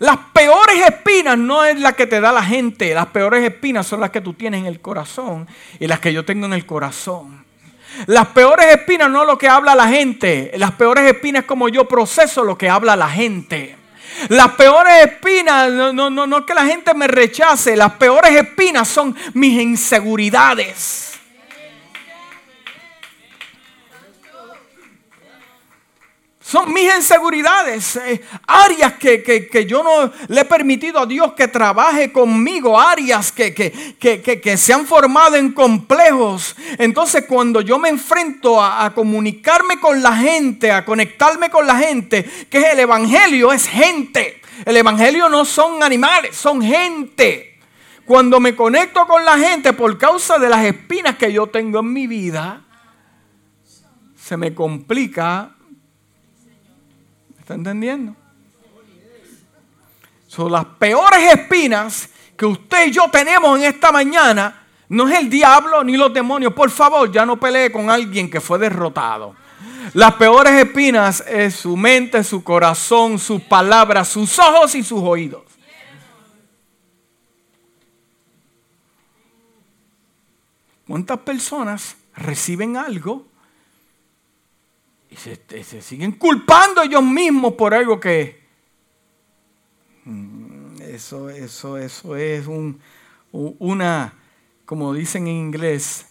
Las peores espinas no es la que te da la gente, las peores espinas son las que tú tienes en el corazón y las que yo tengo en el corazón. Las peores espinas no es lo que habla la gente, las peores espinas es como yo proceso lo que habla la gente. Las peores espinas, no, no, no, no es que la gente me rechace, las peores espinas son mis inseguridades. Son mis inseguridades, eh, áreas que, yo no le he permitido a Dios que trabaje conmigo, áreas que, que se han formado en complejos. Entonces cuando yo me enfrento a, a, comunicarme con la gente, a conectarme con la gente, que es el Evangelio, es gente. El Evangelio no son animales, son gente. Cuando me conecto con la gente por causa de las espinas que yo tengo en mi vida, se me complica ¿Está entendiendo? Son las peores espinas que usted y yo tenemos en esta mañana. No es el diablo ni los demonios. Por favor, ya no pelee con alguien que fue derrotado. Las peores espinas es su mente, su corazón, sus palabras, sus ojos y sus oídos. ¿Cuántas personas reciben algo y se, siguen culpando ellos mismos por algo que... Mm, eso, eso, eso es un, una, como dicen en inglés,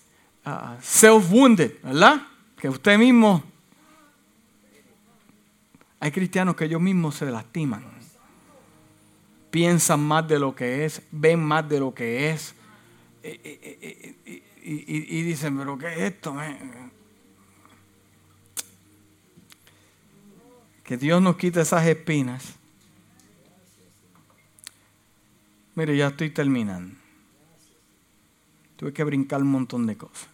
uh, self-wounded, ¿verdad? Que usted mismo... Hay cristianos que ellos mismos se lastiman. Piensan más de lo que es, ven más de lo que es. Eh, eh, eh, y, dicen, pero ¿qué es esto? Que Dios nos quite esas espinas. Mire, ya estoy terminando. Tuve que brincar un montón de cosas.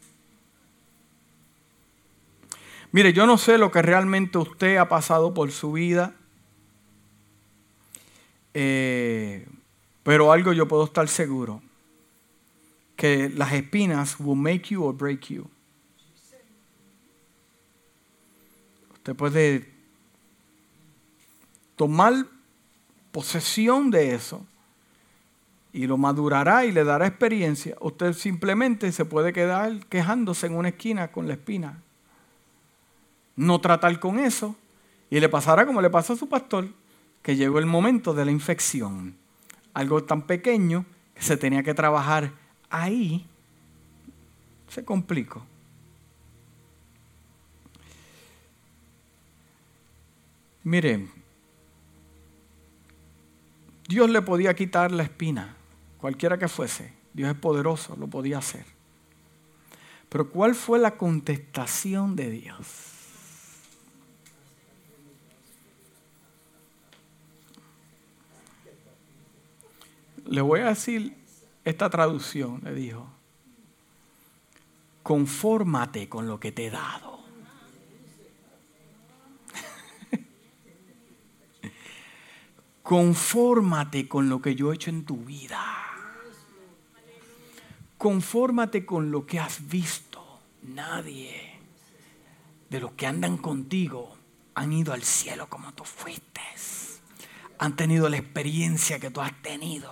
Mire, yo no sé lo que realmente usted ha pasado por su vida, eh, pero algo yo puedo estar seguro, que las espinas will make you or break you. Usted puede tomar posesión de eso y lo madurará y le dará experiencia, usted simplemente se puede quedar quejándose en una esquina con la espina. No tratar con eso y le pasará como le pasó a su pastor, que llegó el momento de la infección. Algo tan pequeño que se tenía que trabajar ahí, se complicó. Miren, Dios le podía quitar la espina, cualquiera que fuese. Dios es poderoso, lo podía hacer. Pero ¿cuál fue la contestación de Dios? Le voy a decir esta traducción, le dijo, confórmate con lo que te he dado. Confórmate con lo que yo he hecho en tu vida. Confórmate con lo que has visto. Nadie de los que andan contigo han ido al cielo como tú fuiste. han tenido la experiencia que tú has tenido.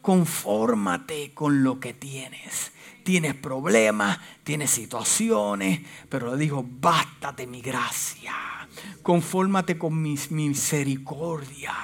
Confórmate con lo que tienes. Tienes problemas, tienes situaciones, pero le digo, bástate mi gracia. Confórmate con mi misericordia.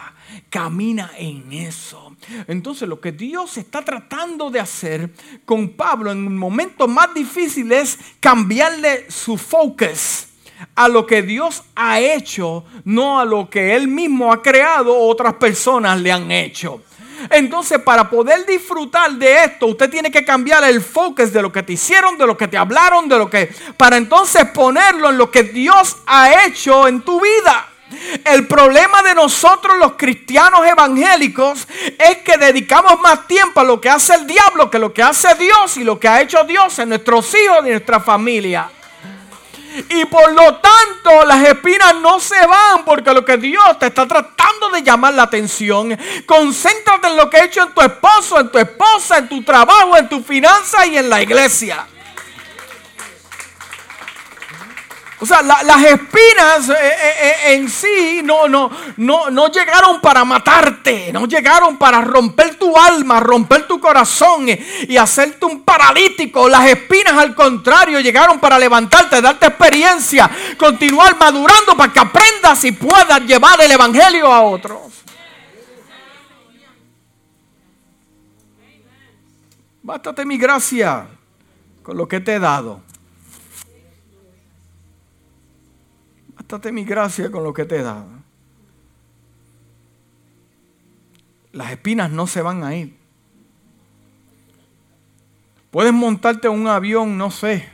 Camina en eso. Entonces lo que Dios está tratando de hacer con Pablo en un momento más difícil es cambiarle su focus a lo que Dios ha hecho, no a lo que Él mismo ha creado otras personas le han hecho. Entonces, para poder disfrutar de esto, usted tiene que cambiar el focus de lo que te hicieron, de lo que te hablaron, de lo que... Para entonces ponerlo en lo que Dios ha hecho en tu vida. El problema de nosotros los cristianos evangélicos es que dedicamos más tiempo a lo que hace el diablo que lo que hace Dios y lo que ha hecho Dios en nuestros hijos y nuestra familia. Y por lo tanto las espinas no se van porque lo que Dios te está tratando de llamar la atención. Concéntrate en lo que ha hecho en tu esposo, en tu esposa, en tu trabajo, en tu finanza y en la iglesia. O sea, las espinas eh, eh, eh, en sí no, no, no, no llegaron para matarte, no llegaron para romper tu alma, romper tu corazón y hacerte un paralítico. Las espinas al contrario llegaron para levantarte, darte experiencia, continuar madurando para que aprendas y puedas llevar el Evangelio a otros. Bástate mi gracia con lo que te he dado. Mi gracia con lo que te dado. Las espinas no se van a ir. Puedes montarte un avión, no sé.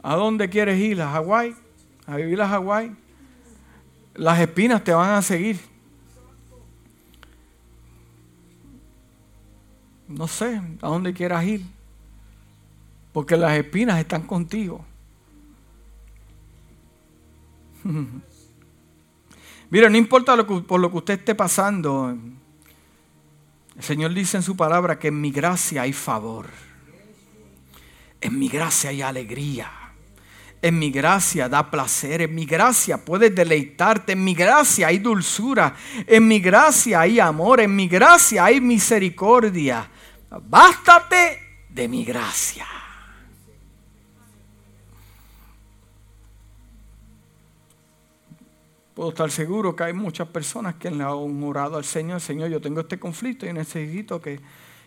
¿A dónde quieres ir? ¿A Hawái? ¿A vivir a Hawái? Las espinas te van a seguir. No sé a dónde quieras ir. Porque las espinas están contigo. Mira, no importa por lo que usted esté pasando, el Señor dice en su palabra que en mi gracia hay favor. En mi gracia hay alegría. En mi gracia da placer. En mi gracia puedes deleitarte. En mi gracia hay dulzura. En mi gracia hay amor. En mi gracia hay misericordia. Bástate de mi gracia. Puedo estar seguro que hay muchas personas que le han orado al Señor, Señor, yo tengo este conflicto y necesito que,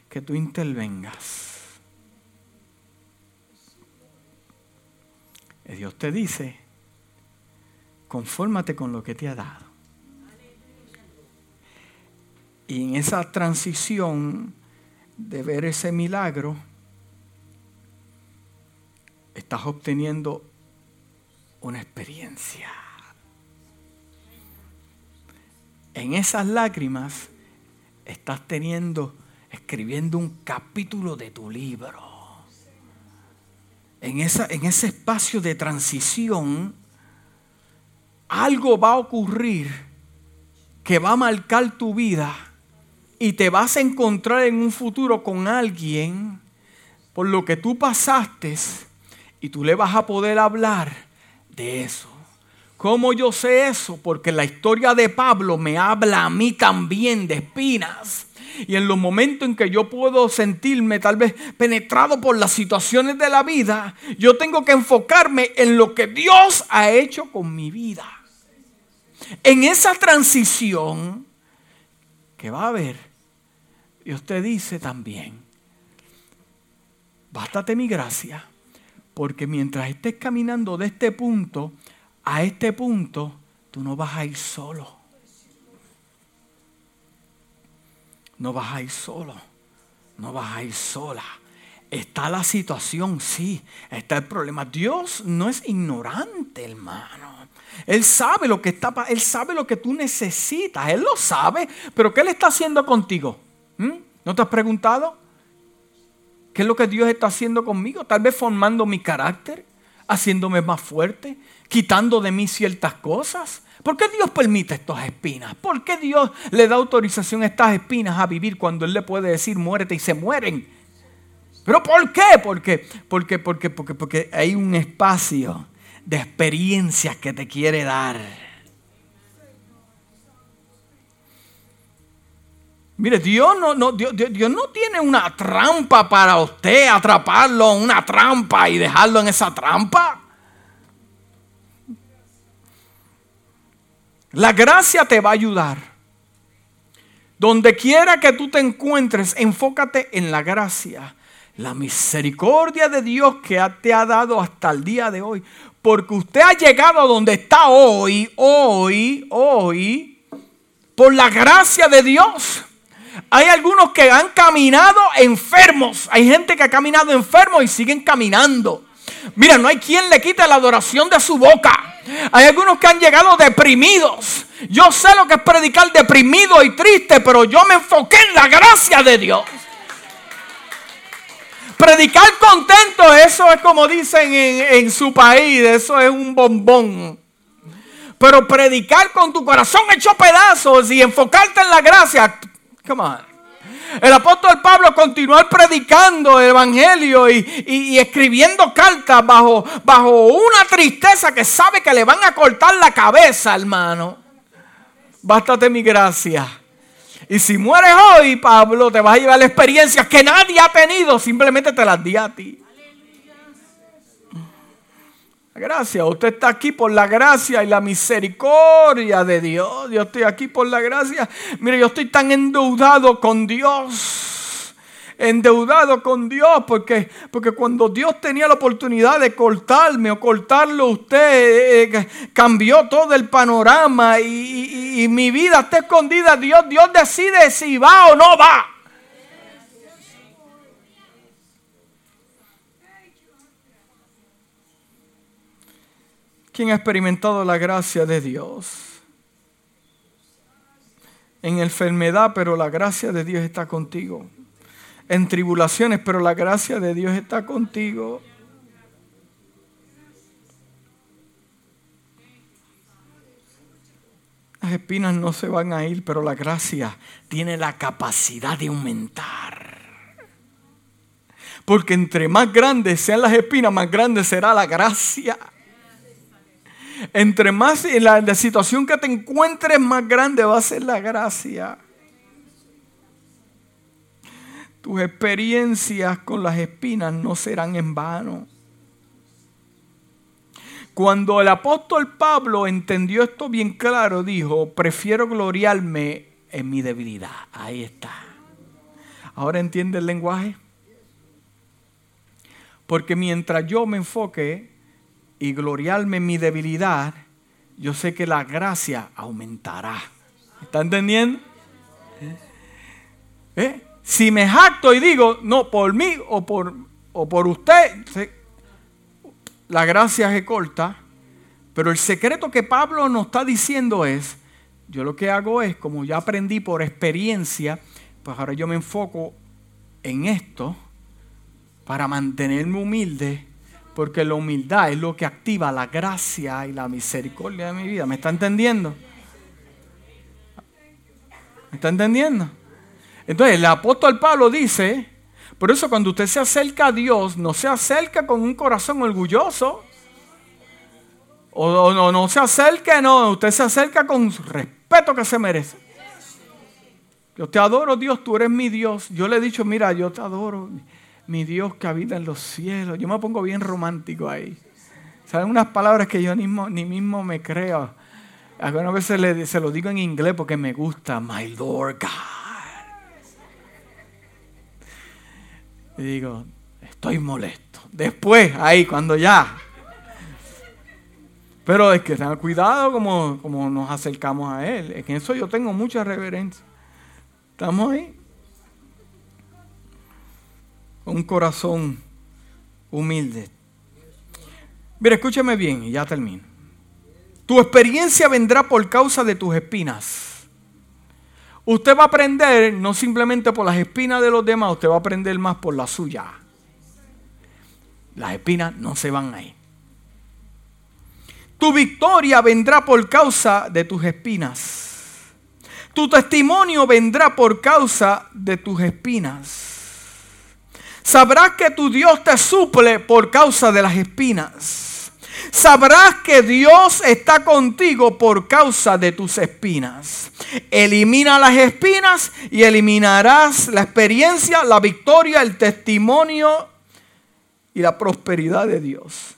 que tú intervengas. Y Dios te dice, confórmate con lo que te ha dado. Y en esa transición de ver ese milagro, estás obteniendo una experiencia. En esas lágrimas estás teniendo, escribiendo un capítulo de tu libro. En, esa, en ese espacio de transición, algo va a ocurrir que va a marcar tu vida y te vas a encontrar en un futuro con alguien por lo que tú pasaste y tú le vas a poder hablar de eso. ¿Cómo yo sé eso? Porque la historia de Pablo me habla a mí también de espinas. Y en los momentos en que yo puedo sentirme tal vez penetrado por las situaciones de la vida, yo tengo que enfocarme en lo que Dios ha hecho con mi vida. En esa transición que va a haber, Dios te dice también, bástate mi gracia, porque mientras estés caminando de este punto a este punto, tú no vas a ir solo. No vas a ir solo. No vas a ir sola. Está la situación, sí. Está el problema. Dios no es ignorante, hermano. Él sabe lo que está, él sabe lo que tú necesitas. Él lo sabe. Pero ¿qué le está haciendo contigo? ¿Mm? ¿No te has preguntado? ¿Qué es lo que Dios está haciendo conmigo? Tal vez formando mi carácter, haciéndome más fuerte, quitando de mí ciertas cosas? ¿Por qué Dios permite estas espinas? ¿Por qué Dios le da autorización a estas espinas a vivir cuando Él le puede decir muérete y se mueren? ¿Pero por qué? Porque, porque, porque, porque, porque hay un espacio de experiencias que te quiere dar. Mire, Dios no, no, Dios, Dios no tiene una trampa para usted atraparlo en una trampa y dejarlo en esa trampa. La gracia te va a ayudar. Donde quiera que tú te encuentres, enfócate en la gracia, la misericordia de Dios que te ha dado hasta el día de hoy. Porque usted ha llegado a donde está hoy, hoy, hoy, por la gracia de Dios. Hay algunos que han caminado enfermos. Hay gente que ha caminado enfermo y siguen caminando. Mira, no hay quien le quite la adoración de su boca. Hay algunos que han llegado deprimidos. Yo sé lo que es predicar deprimido y triste, pero yo me enfoqué en la gracia de Dios. Predicar contento, eso es como dicen en, su país, eso es un bombón. Pero predicar con tu corazón hecho pedazos y enfocarte en la gracia, come on. El apóstol Pablo continuó predicando el evangelio y, escribiendo cartas bajo, bajo una tristeza que sabe que le van a cortar la cabeza, hermano. Bástate mi gracia. Y si mueres hoy, Pablo, te vas a llevar la experiencia que nadie ha tenido, simplemente te las di a ti. Gracias, usted está aquí por la gracia y la misericordia de Dios. Yo estoy aquí por la gracia. Mire, yo estoy tan endeudado con Dios. Endeudado con Dios porque, porque cuando Dios tenía la oportunidad de cortarme o cortarlo usted, eh, cambió todo el panorama y, y mi vida está escondida. Dios, Dios decide si va o no va. ¿Quién ha experimentado la gracia de Dios? En enfermedad, pero la gracia de Dios está contigo. En tribulaciones, pero la gracia de Dios está contigo. Las espinas no se van a ir, pero la gracia tiene la capacidad de aumentar. Porque entre más grandes sean las espinas, más grande será la gracia. Entre más en la, situación que te encuentres, más grande va a ser la gracia. Tus experiencias con las espinas no serán en vano. Cuando el apóstol Pablo entendió esto bien claro, dijo, prefiero gloriarme en mi debilidad. Ahí está. ¿Ahora entiende el lenguaje? Porque mientras yo me enfoque y gloriarme en mi debilidad, yo sé que la gracia aumentará. ¿Está entendiendo? ¿Eh? Si me jacto y digo, no, por mí o por, o por usted, la gracia se corta. Pero el secreto que Pablo nos está diciendo es, yo lo que hago es, como ya aprendí por experiencia, pues ahora yo me enfoco en esto para mantenerme humilde porque la humildad es lo que activa la gracia y la misericordia de mi vida. ¿Me está entendiendo? ¿Me está entendiendo? Entonces el apóstol Pablo dice, por eso cuando usted se acerca a Dios, no se acerca con un corazón orgulloso. O no, no se acerca, no, usted se acerca con respeto que se merece. Yo te adoro, Dios, tú eres mi Dios. Yo le he dicho, mira, yo te adoro mi Dios que habita en los cielos. Yo me pongo bien romántico ahí. ¿Saben unas palabras que yo ni mismo, ni mismo me creo? Algunas veces se lo digo en inglés porque me gusta. My Lord God. Y digo, estoy molesto. Después, ahí, cuando ya. Pero es que tengan cuidado como, como nos acercamos a Él. En eso yo tengo mucha reverencia. ¿Estamos ahí? Un corazón humilde. Mira, escúchame bien y ya termino. Tu experiencia vendrá por causa de tus espinas. Usted va a aprender no simplemente por las espinas de los demás, usted va a aprender más por la suya. Las espinas no se van a ir. Tu victoria vendrá por causa de tus espinas. Tu testimonio vendrá por causa de tus espinas. Sabrás que tu Dios te suple por causa de las espinas. Sabrás que Dios está contigo por causa de tus espinas. Elimina las espinas y eliminarás la experiencia, la victoria, el testimonio y la prosperidad de Dios.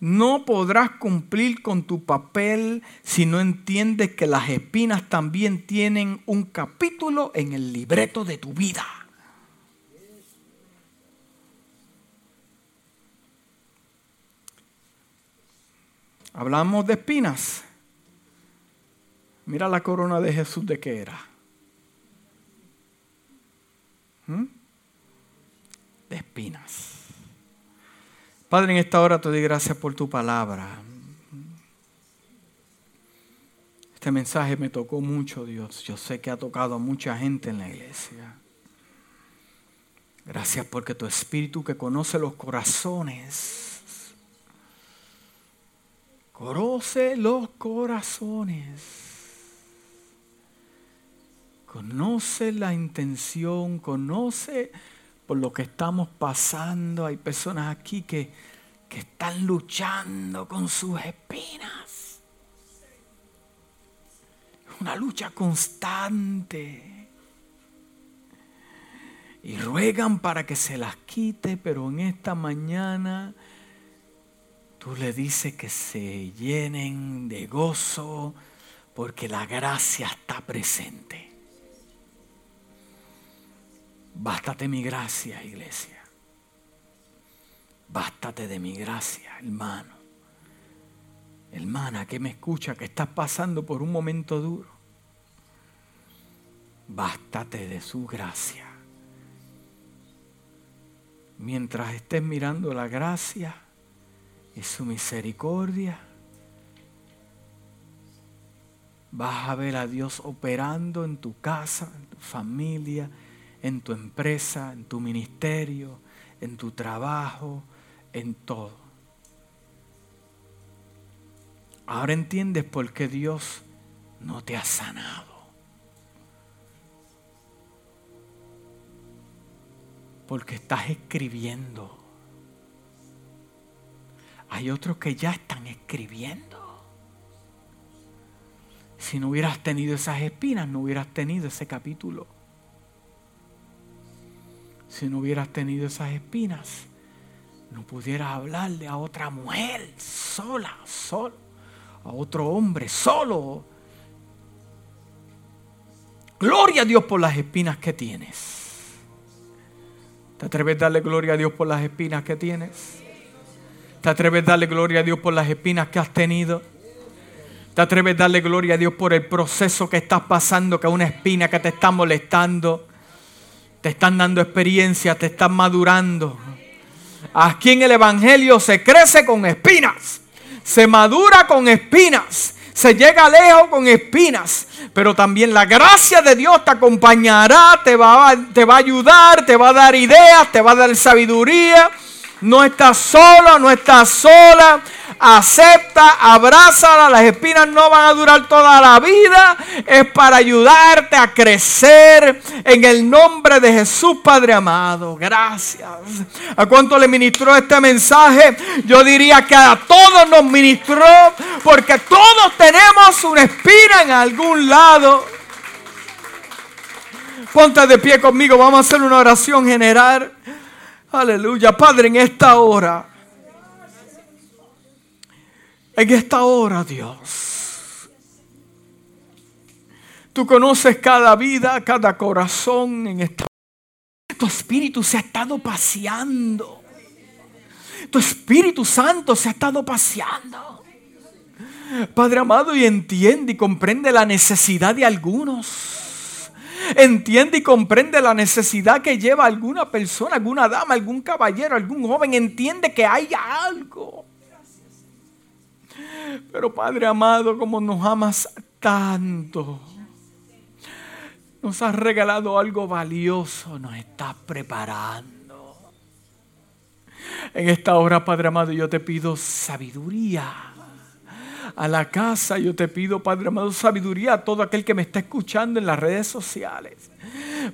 No podrás cumplir con tu papel si no entiendes que las espinas también tienen un capítulo en el libreto de tu vida. Hablamos de espinas. Mira la corona de Jesús de qué era. ¿Mm? De espinas. Padre, en esta hora te doy gracias por tu palabra. Este mensaje me tocó mucho, Dios. Yo sé que ha tocado a mucha gente en la iglesia. Gracias porque tu espíritu que conoce los corazones, conoce los corazones, conoce la intención, conoce por lo que estamos pasando. Hay personas aquí que, que están luchando con sus espinas. Una lucha constante. Y ruegan para que se las quite, pero en esta mañana tú le dices que se llenen de gozo porque la gracia está presente. Bástate mi gracia, iglesia. Bástate de mi gracia, hermano. Hermana que me escucha, que estás pasando por un momento duro. Bástate de su gracia. Mientras estés mirando la gracia y su misericordia, vas a ver a Dios operando en tu casa, en tu familia, en tu empresa, en tu ministerio, en tu trabajo, en todo. Ahora entiendes por qué Dios no te ha sanado. Porque estás escribiendo. Hay otros que ya están escribiendo. Si no hubieras tenido esas espinas, no hubieras tenido ese capítulo si no hubieras tenido esas espinas, no pudieras hablarle a otra mujer sola, solo, a otro hombre solo. Gloria a Dios por las espinas que tienes. ¿Te atreves a darle gloria a Dios por las espinas que tienes? ¿Te atreves a darle gloria a Dios por las espinas que has tenido? ¿Te atreves a darle gloria a Dios por el proceso que estás pasando, que es una espina que te está molestando? Te están dando experiencia, te están madurando. Aquí en el Evangelio se crece con espinas, se madura con espinas, se llega lejos con espinas, pero también la gracia de Dios te acompañará, te va, a ayudar, te va a dar ideas, te va a dar sabiduría. No estás solo, no estás sola acepta, abrázala, las espinas no van a durar toda la vida, es para ayudarte a crecer en el nombre de Jesús Padre amado. Gracias. ¿A cuánto le ministró este mensaje? Yo diría que a todos nos ministró, porque todos tenemos una espina en algún lado. Ponte de pie conmigo, vamos a hacer una oración general. Aleluya, Padre, en esta hora. En esta hora, Dios, tú conoces cada vida, cada corazón en esta Tu espíritu se ha estado paseando. Tu Espíritu Santo se ha estado paseando. Padre amado, y entiende y comprende la necesidad de algunos. Entiende y comprende la necesidad que lleva alguna persona, alguna dama, algún caballero, algún joven. Entiende que hay algo pero Padre amado, como nos amas tanto, nos has regalado algo valioso, nos estás preparando. En esta hora, Padre amado, yo te pido sabiduría a la casa. Yo te pido, Padre amado, sabiduría a todo aquel que me está escuchando en las redes sociales.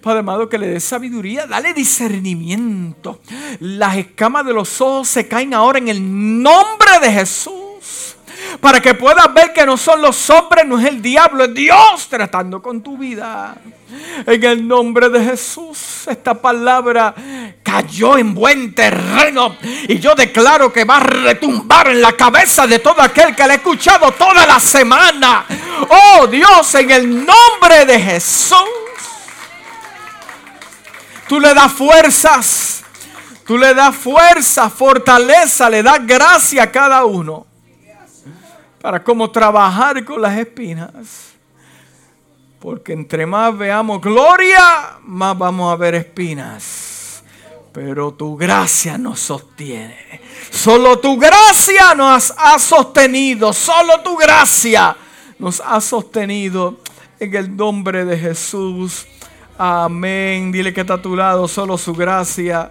Padre amado, que le dé sabiduría, dale discernimiento. Las escamas de los ojos se caen ahora en el nombre de Jesús. Para que puedas ver que no son los hombres, no es el diablo, es Dios tratando con tu vida. En el nombre de Jesús, esta palabra cayó en buen terreno y yo declaro que va a retumbar en la cabeza de todo aquel que le ha escuchado toda la semana. Oh Dios, en el nombre de Jesús. Tú le das fuerzas. Tú le das fuerza, fortaleza, le das gracia a cada uno para cómo trabajar con las espinas. Porque entre más veamos gloria, más vamos a ver espinas. Pero tu gracia nos sostiene. Solo tu gracia nos ha sostenido. Solo tu gracia nos ha sostenido. En el nombre de Jesús. Amén. Dile que está a tu lado. Solo su gracia.